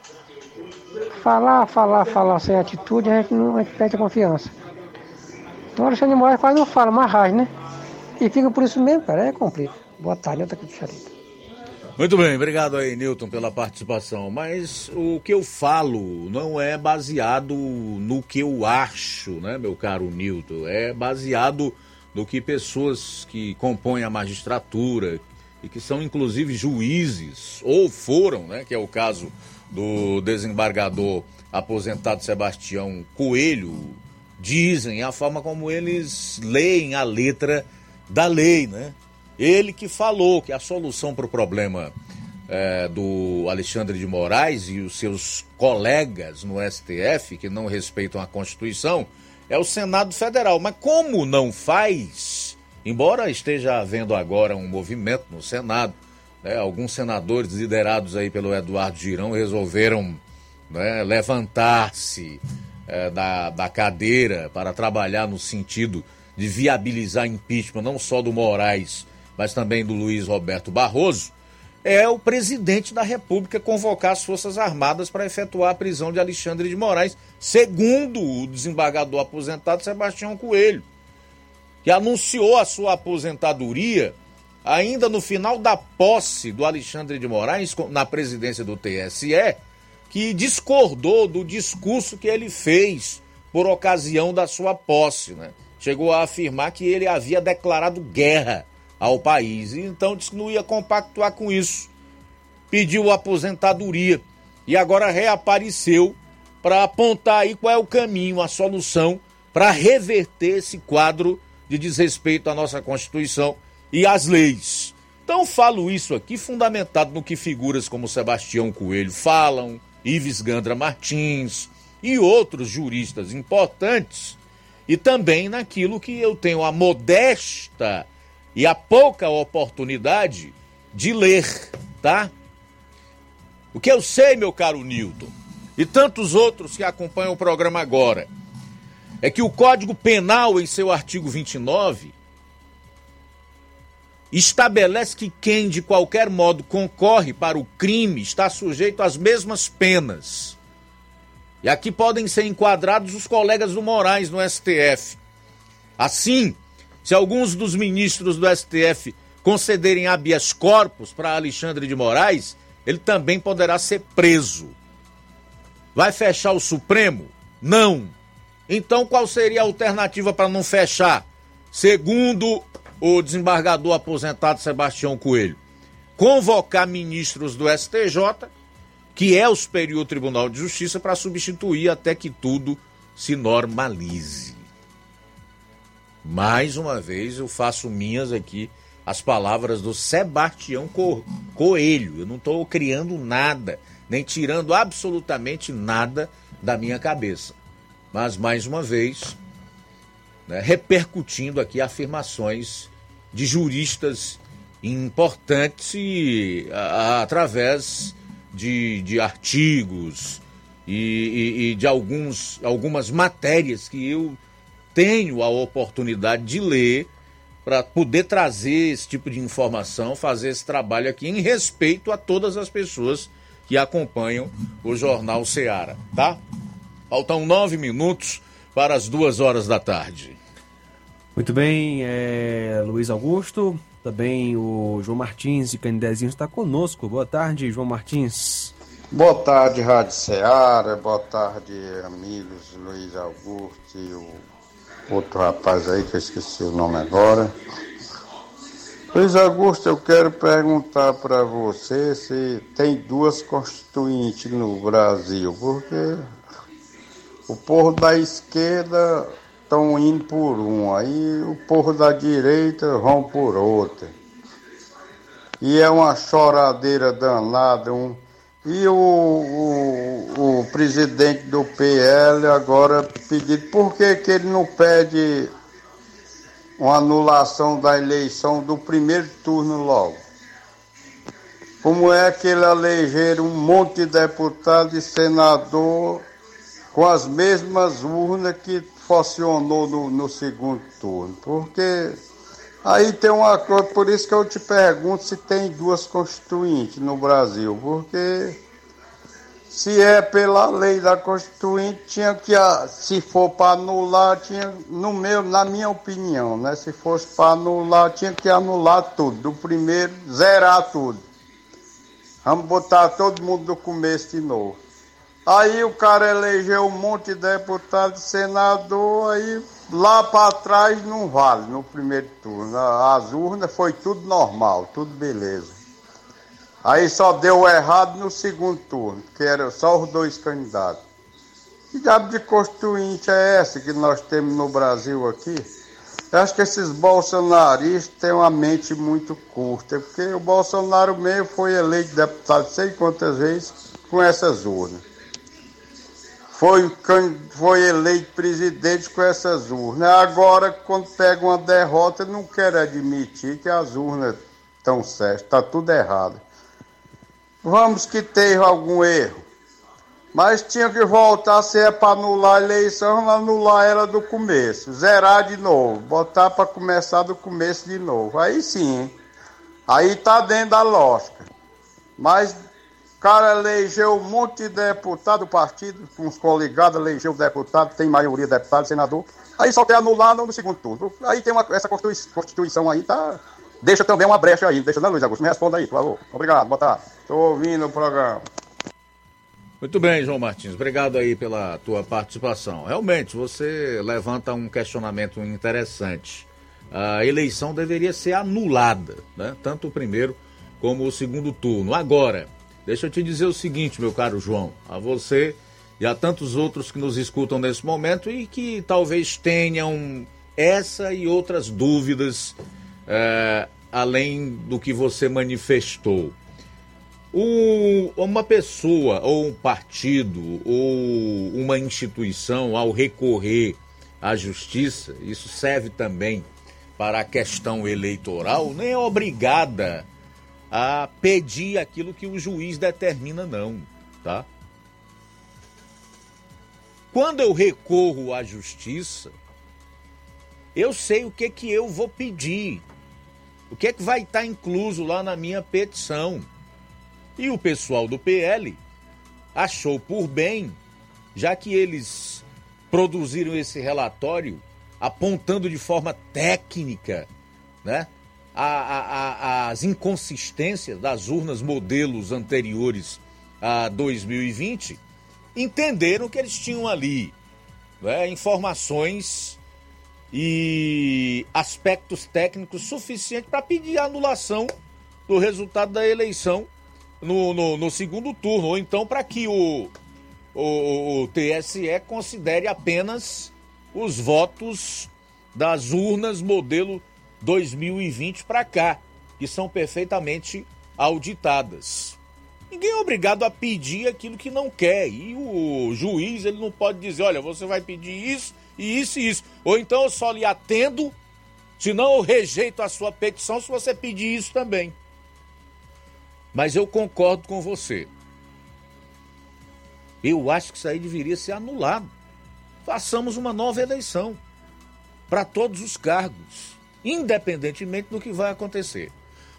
Falar, falar, falar sem atitude, a gente não a gente perde a confiança. Então Alexandre de Moraes quase não fala, mas rage, né? E fica por isso mesmo, cara, é complicado. Boa tarde, tô aqui de. Muito bem, obrigado aí, Newton, pela participação. Mas o que eu falo não é baseado no que eu acho, né, meu caro Newton? É baseado no que pessoas que compõem a magistratura e que são inclusive juízes, ou foram, né, que é o caso do desembargador aposentado Sebastião Coelho, dizem a forma como eles leem a letra da lei, né? Ele que falou que a solução para o problema eh, do Alexandre de Moraes e os seus colegas no STF, que não respeitam a Constituição, é o Senado Federal. Mas como não faz, embora esteja havendo agora um movimento no Senado, né, alguns senadores liderados aí pelo Eduardo Girão resolveram né, levantar-se eh, da, da cadeira para trabalhar no sentido de viabilizar impeachment não só do Moraes, mas também do Luiz Roberto Barroso, é o presidente da República convocar as Forças Armadas para efetuar a prisão de Alexandre de Moraes, segundo o desembargador aposentado Sebastião Coelho, que anunciou a sua aposentadoria ainda no final da posse do Alexandre de Moraes na presidência do TSE, que discordou do discurso que ele fez por ocasião da sua posse, né? Chegou a afirmar que ele havia declarado guerra ao país e então disse que não ia compactuar com isso. Pediu aposentadoria e agora reapareceu para apontar aí qual é o caminho, a solução para reverter esse quadro de desrespeito à nossa Constituição e às leis. Então falo isso aqui fundamentado no que figuras como Sebastião Coelho falam, Ives Gandra Martins e outros juristas importantes, e também naquilo que eu tenho a modesta e a pouca oportunidade de ler, tá? O que eu sei, meu caro Newton, e tantos outros que acompanham o programa agora, é que o Código Penal, em seu artigo 29, estabelece que quem de qualquer modo concorre para o crime está sujeito às mesmas penas. E aqui podem ser enquadrados os colegas do Moraes no STF. Assim, se alguns dos ministros do STF concederem habeas corpus para Alexandre de Moraes, ele também poderá ser preso. Vai fechar o Supremo? Não. Então qual seria a alternativa para não fechar? Segundo o desembargador aposentado Sebastião Coelho, convocar ministros do STJ, que é o Superior Tribunal de Justiça, para substituir até que tudo se normalize. Mais uma vez eu faço minhas aqui as palavras do Sebastião Co- Coelho. Eu não estou criando nada, nem tirando absolutamente nada da minha cabeça. Mas, mais uma vez, né, repercutindo aqui afirmações de juristas importantes e, a- através de, de artigos e, e- e de alguns, algumas matérias que eu tenho a oportunidade de ler para poder trazer esse tipo de informação, fazer esse trabalho aqui em respeito a todas as pessoas que acompanham o Jornal Seara, tá? Faltam nove minutos para as duas horas da tarde. Muito bem, é, Luiz Augusto, também o João Martins de Candezinho está conosco. Boa tarde, João Martins. Boa tarde, Rádio Ceará. Boa tarde, amigos Luiz Augusto e o outro rapaz aí que eu esqueci o nome agora. Luiz Augusto, eu quero perguntar para você se tem duas constituintes no Brasil, porque o povo da esquerda estão indo por um, aí o povo da direita vão por outra. E é uma choradeira danada. Um... E o, o, o presidente do PL agora pedindo por que, que ele não pede uma anulação da eleição do primeiro turno logo? Como é que ele elegeram um monte de deputado e senador com as mesmas urnas que funcionou no, no segundo turno? Porque Aí tem uma coisa, por isso que eu te pergunto se tem duas constituintes no Brasil, porque se é pela lei da constituinte, tinha que, se for para anular, tinha, no meu, na minha opinião, né? Se fosse para anular, tinha que anular tudo, do primeiro, zerar tudo. Vamos botar todo mundo do começo de novo. Aí o cara elegeu um monte de deputado, senador, aí lá para trás não vale no primeiro turno. As urnas foi tudo normal, tudo beleza. Aí só deu errado no segundo turno, que era só os dois candidatos. Que diabo de constituinte é essa que nós temos no Brasil aqui? Eu acho que esses bolsonaristas têm uma mente muito curta, porque o Bolsonaro mesmo foi eleito deputado sei quantas vezes com essas urnas. Foi, foi eleito presidente com essas urnas. Agora, quando pega uma derrota, não quer admitir que as urnas estão certas, está tudo errado. Vamos que teve algum erro. Mas tinha que voltar, se é para anular a eleição, anular ela do começo. Zerar de novo. Botar para começar do começo de novo. Aí sim. Aí tá dentro da lógica. Mas cara elegeu um monte de deputado do partido, com os coligados, elegeu deputado, tem maioria de deputado, senador. Aí só quer anular no segundo turno. Aí tem uma, essa constituição aí, tá deixa também uma brecha aí. Deixa, né, Luiz Augusto? Me responda aí, por favor. Obrigado, boa tarde. Estou ouvindo o programa. Muito bem, João Martins. Obrigado aí pela tua participação. Realmente, você levanta um questionamento interessante. A eleição deveria ser anulada, né? Tanto o primeiro como o segundo turno. Agora, deixa eu te dizer o seguinte, meu caro João, a você e a tantos outros que nos escutam nesse momento e que talvez tenham essa e outras dúvidas é, além do que você manifestou. O, uma pessoa, ou um partido, ou uma instituição, ao recorrer à justiça, isso serve também para a questão eleitoral, nem é obrigada a pedir aquilo que o juiz determina, não, tá? Quando eu recorro à justiça, eu sei o que que eu vou pedir. O que é que vai estar incluso lá na minha petição? E o pessoal do PL achou por bem, já que eles produziram esse relatório apontando de forma técnica né, a, a, as inconsistências das urnas modelos anteriores a 2020, entenderam que eles tinham ali né, informações e aspectos técnicos suficientes para pedir a anulação do resultado da eleição no, no, no segundo turno, ou então para que o, o, o TSE considere apenas os votos das urnas modelo 2020 para cá, que são perfeitamente auditadas. Ninguém é obrigado a pedir aquilo que não quer. E o juiz ele não pode dizer, olha, você vai pedir isso e isso e isso. Ou então eu só lhe atendo, senão eu rejeito a sua petição se você pedir isso também. Mas eu concordo com você. Eu acho que isso aí deveria ser anulado. Façamos uma nova eleição para todos os cargos, independentemente do que vai acontecer.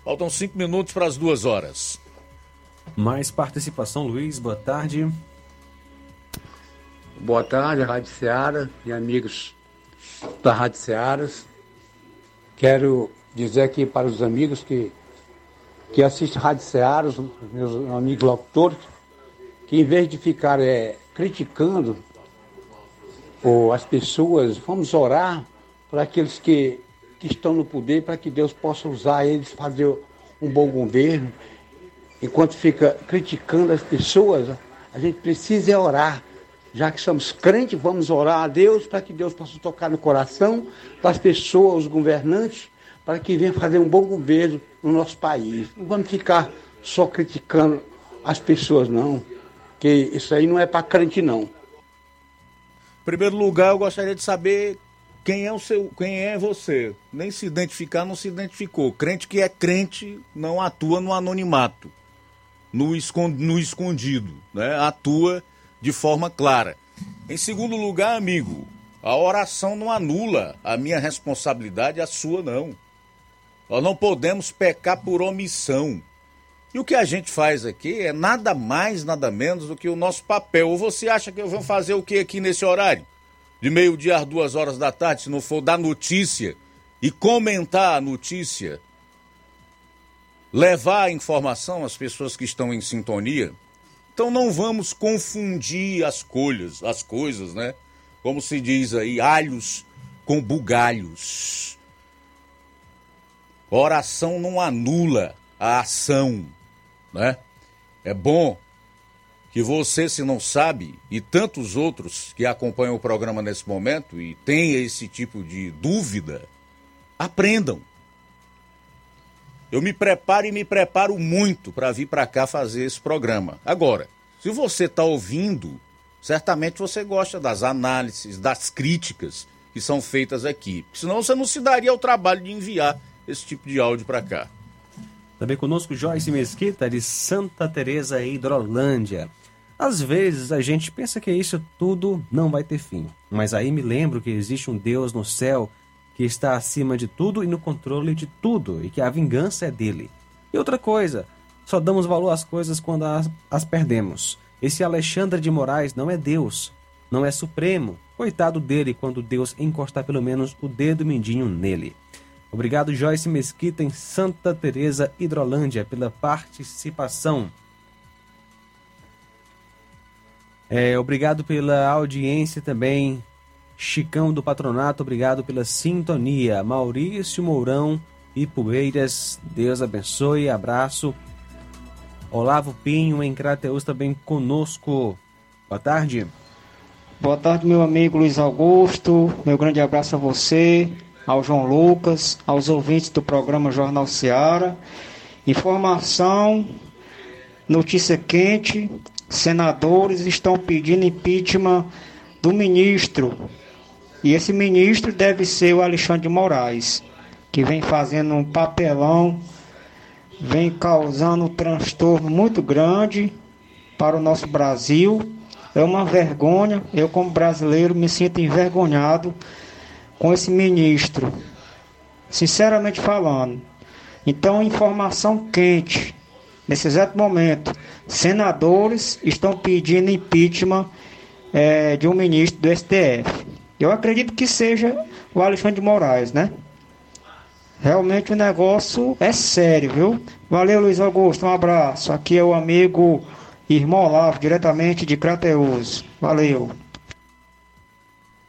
Faltam cinco minutos para as duas horas. Mais participação, Luiz. Boa tarde. Boa tarde, Rádio Seara e amigos da Rádio Searas. Quero dizer aqui para os amigos que, que assistem Rádio Seara, os meus amigos locutores, que em vez de ficar é, criticando ou as pessoas, vamos orar para aqueles que, que estão no poder, para que Deus possa usar eles, fazer um bom governo. Enquanto fica criticando as pessoas, a gente precisa é orar já que somos crentes, vamos orar a Deus para que Deus possa tocar no coração das pessoas, os governantes, para que venham fazer um bom governo no nosso país. Não vamos ficar só criticando as pessoas, não, que isso aí não é para crente, não. Em primeiro lugar, eu gostaria de saber quem é o seu, quem é você. Nem se identificar, não se identificou. Crente que é crente não atua no anonimato, no, escondido, né? Atua de forma clara. Em segundo lugar, amigo, a oração não anula a minha responsabilidade, a sua não. Nós não podemos pecar por omissão. E o que a gente faz aqui é nada mais, nada menos do que o nosso papel. Ou você acha que eu vou fazer o que aqui nesse horário? De meio-dia às duas horas da tarde, se não for dar notícia e comentar a notícia, levar a informação às pessoas que estão em sintonia. Então não vamos confundir as colhas, as coisas, né? Como se diz aí, alhos com bugalhos. Oração não anula a ação, né? É bom que você, se não sabe, e tantos outros que acompanham o programa nesse momento e têm esse tipo de dúvida, aprendam. Eu me preparo e me preparo muito para vir para cá fazer esse programa. Agora, se você está ouvindo, certamente você gosta das análises, das críticas que são feitas aqui. Senão você não se daria o trabalho de enviar esse tipo de áudio para cá. Também conosco Joyce Mesquita, de Santa Teresa Hidrolândia. Às vezes a gente pensa que isso tudo não vai ter fim, mas aí me lembro que existe um Deus no céu que está acima de tudo e no controle de tudo, e que a vingança é dele. E outra coisa, só damos valor às coisas quando as, as perdemos. Esse Alexandre de Moraes não é Deus, não é supremo. Coitado dele quando Deus encostar pelo menos o dedo mindinho nele. Obrigado Joyce Mesquita em Santa Teresa Hidrolândia pela participação. É, obrigado pela audiência também. Chicão do Patronato, obrigado pela sintonia. Maurício Mourão e Poeiras, Deus abençoe, abraço. Olavo Pinho em Crateus também conosco. Boa tarde. Boa tarde, meu amigo Luiz Augusto. Meu grande abraço a você, ao João Lucas, aos ouvintes do programa Jornal Seara. Informação, notícia quente: senadores estão pedindo impeachment do ministro e esse ministro deve ser o Alexandre de Moraes, que vem fazendo um papelão, vem causando um transtorno muito grande para o nosso Brasil. É uma vergonha, eu como brasileiro me sinto envergonhado com esse ministro, sinceramente falando. Então, informação quente, nesse exato momento, senadores estão pedindo impeachment é, de um ministro do STF. Eu acredito que seja o Alexandre de Moraes, né? Realmente o negócio é sério, viu? Valeu, Luiz Augusto, um abraço. Aqui é o amigo Irmão Olavo, diretamente de Crateus. Valeu.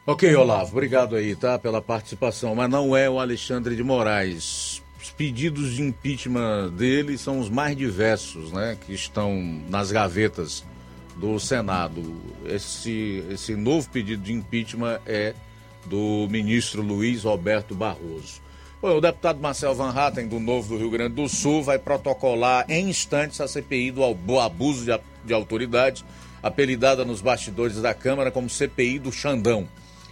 Ok, Olavo, obrigado aí, tá, pela participação. Mas não é o Alexandre de Moraes. Os pedidos de impeachment dele são os mais diversos, né, que estão nas gavetas do Senado. Esse, esse novo pedido de impeachment é do ministro Luiz Roberto Barroso. Bom, o deputado Marcel Van Hatten, do Novo do Rio Grande do Sul, vai protocolar em instantes a CPI do abuso de, de autoridade, apelidada nos bastidores da Câmara como CPI do Xandão.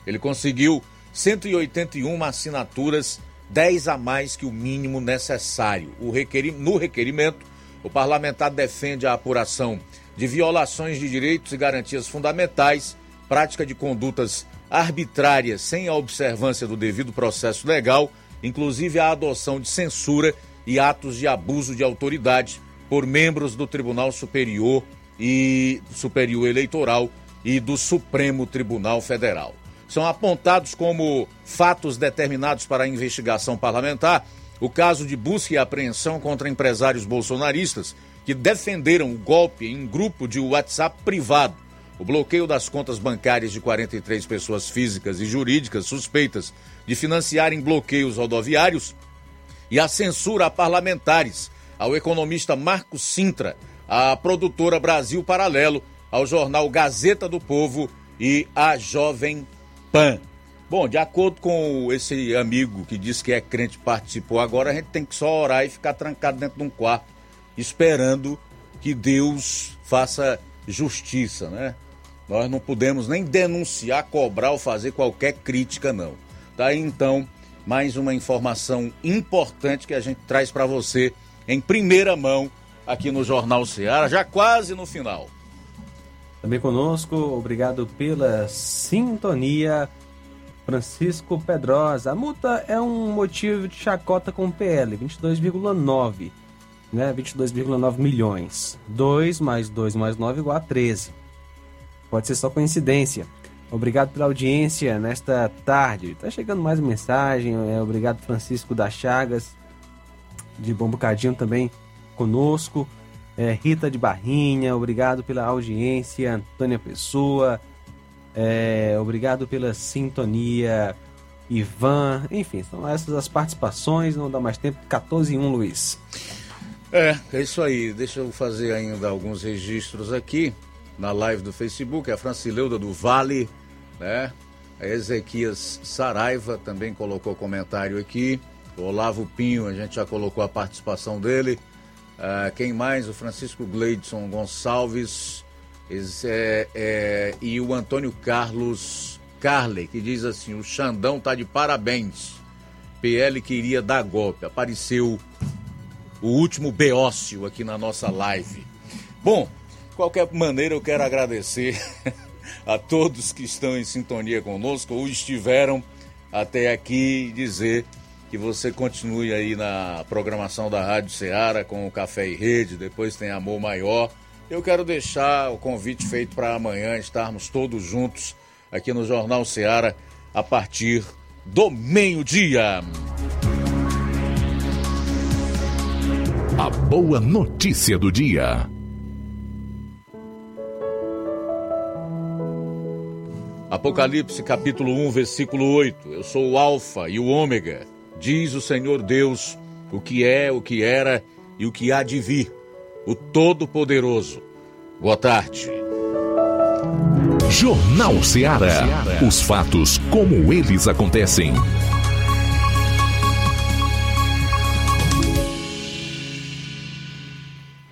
Ele conseguiu 181 assinaturas, 10 a mais que o mínimo necessário. O requerim, no requerimento, o parlamentar defende a apuração de violações de direitos e garantias fundamentais, prática de condutas arbitrárias sem a observância do devido processo legal, inclusive a adoção de censura e atos de abuso de autoridade por membros do Tribunal Superior e Superior Eleitoral e do Supremo Tribunal Federal. São apontados como fatos determinados para a investigação parlamentar. O caso de busca e apreensão contra empresários bolsonaristas que defenderam o golpe em grupo de WhatsApp privado, o bloqueio das contas bancárias de 43 pessoas físicas e jurídicas suspeitas de financiarem bloqueios rodoviários e a censura a parlamentares, ao economista Marco Sintra, à produtora Brasil Paralelo, ao jornal Gazeta do Povo e à Jovem Pan. Bom, de acordo com esse amigo que disse que é crente participou agora, a gente tem que só orar e ficar trancado dentro de um quarto esperando que Deus faça justiça, né? Nós não podemos nem denunciar, cobrar ou fazer qualquer crítica, não. Daí então, mais uma informação importante que a gente traz para você em primeira mão aqui no Jornal Ceará, já quase no final. Também conosco, obrigado pela sintonia. Francisco Pedrosa. A multa é um motivo de chacota com o PL, 22,9, né? 22,9 milhões. 2 mais 2 mais 9 igual a 13. Pode ser só coincidência. Obrigado pela audiência nesta tarde. Tá chegando mais mensagem. É, obrigado, Francisco das Chagas, de Bom Bocadinho também conosco. É, Rita de Barrinha, obrigado pela audiência. Antônia Pessoa, é, obrigado pela sintonia. Ivan, enfim, são essas as participações. Não dá mais tempo. 14 e 1, Luiz. É, é isso aí. Deixa eu fazer ainda alguns registros aqui na live do Facebook. A Francileuda do Vale, né? A Ezequias Saraiva também colocou comentário aqui. O Olavo Pinho, a gente já colocou a participação dele. Uh, quem mais? O Francisco Gleidson Gonçalves é, é, e o Antônio Carlos Carley, que diz assim: o Xandão tá de parabéns. PL queria dar golpe. Apareceu o último beócio aqui na nossa live. Bom, de qualquer maneira eu quero agradecer a todos que estão em sintonia conosco ou estiveram até aqui e dizer que você continue aí na programação da Rádio Ceará com o Café e Rede, depois tem Amor Maior. Eu quero deixar o convite feito para amanhã estarmos todos juntos aqui no Jornal Ceará a partir do meio-dia. A boa notícia do dia. Apocalipse capítulo 1, versículo 8. Eu sou o Alfa e o Ômega diz o Senhor Deus, o que é, o que era e o que há de vir, o Todo-Poderoso. Boa tarde. Jornal Ceará. Os fatos como eles acontecem.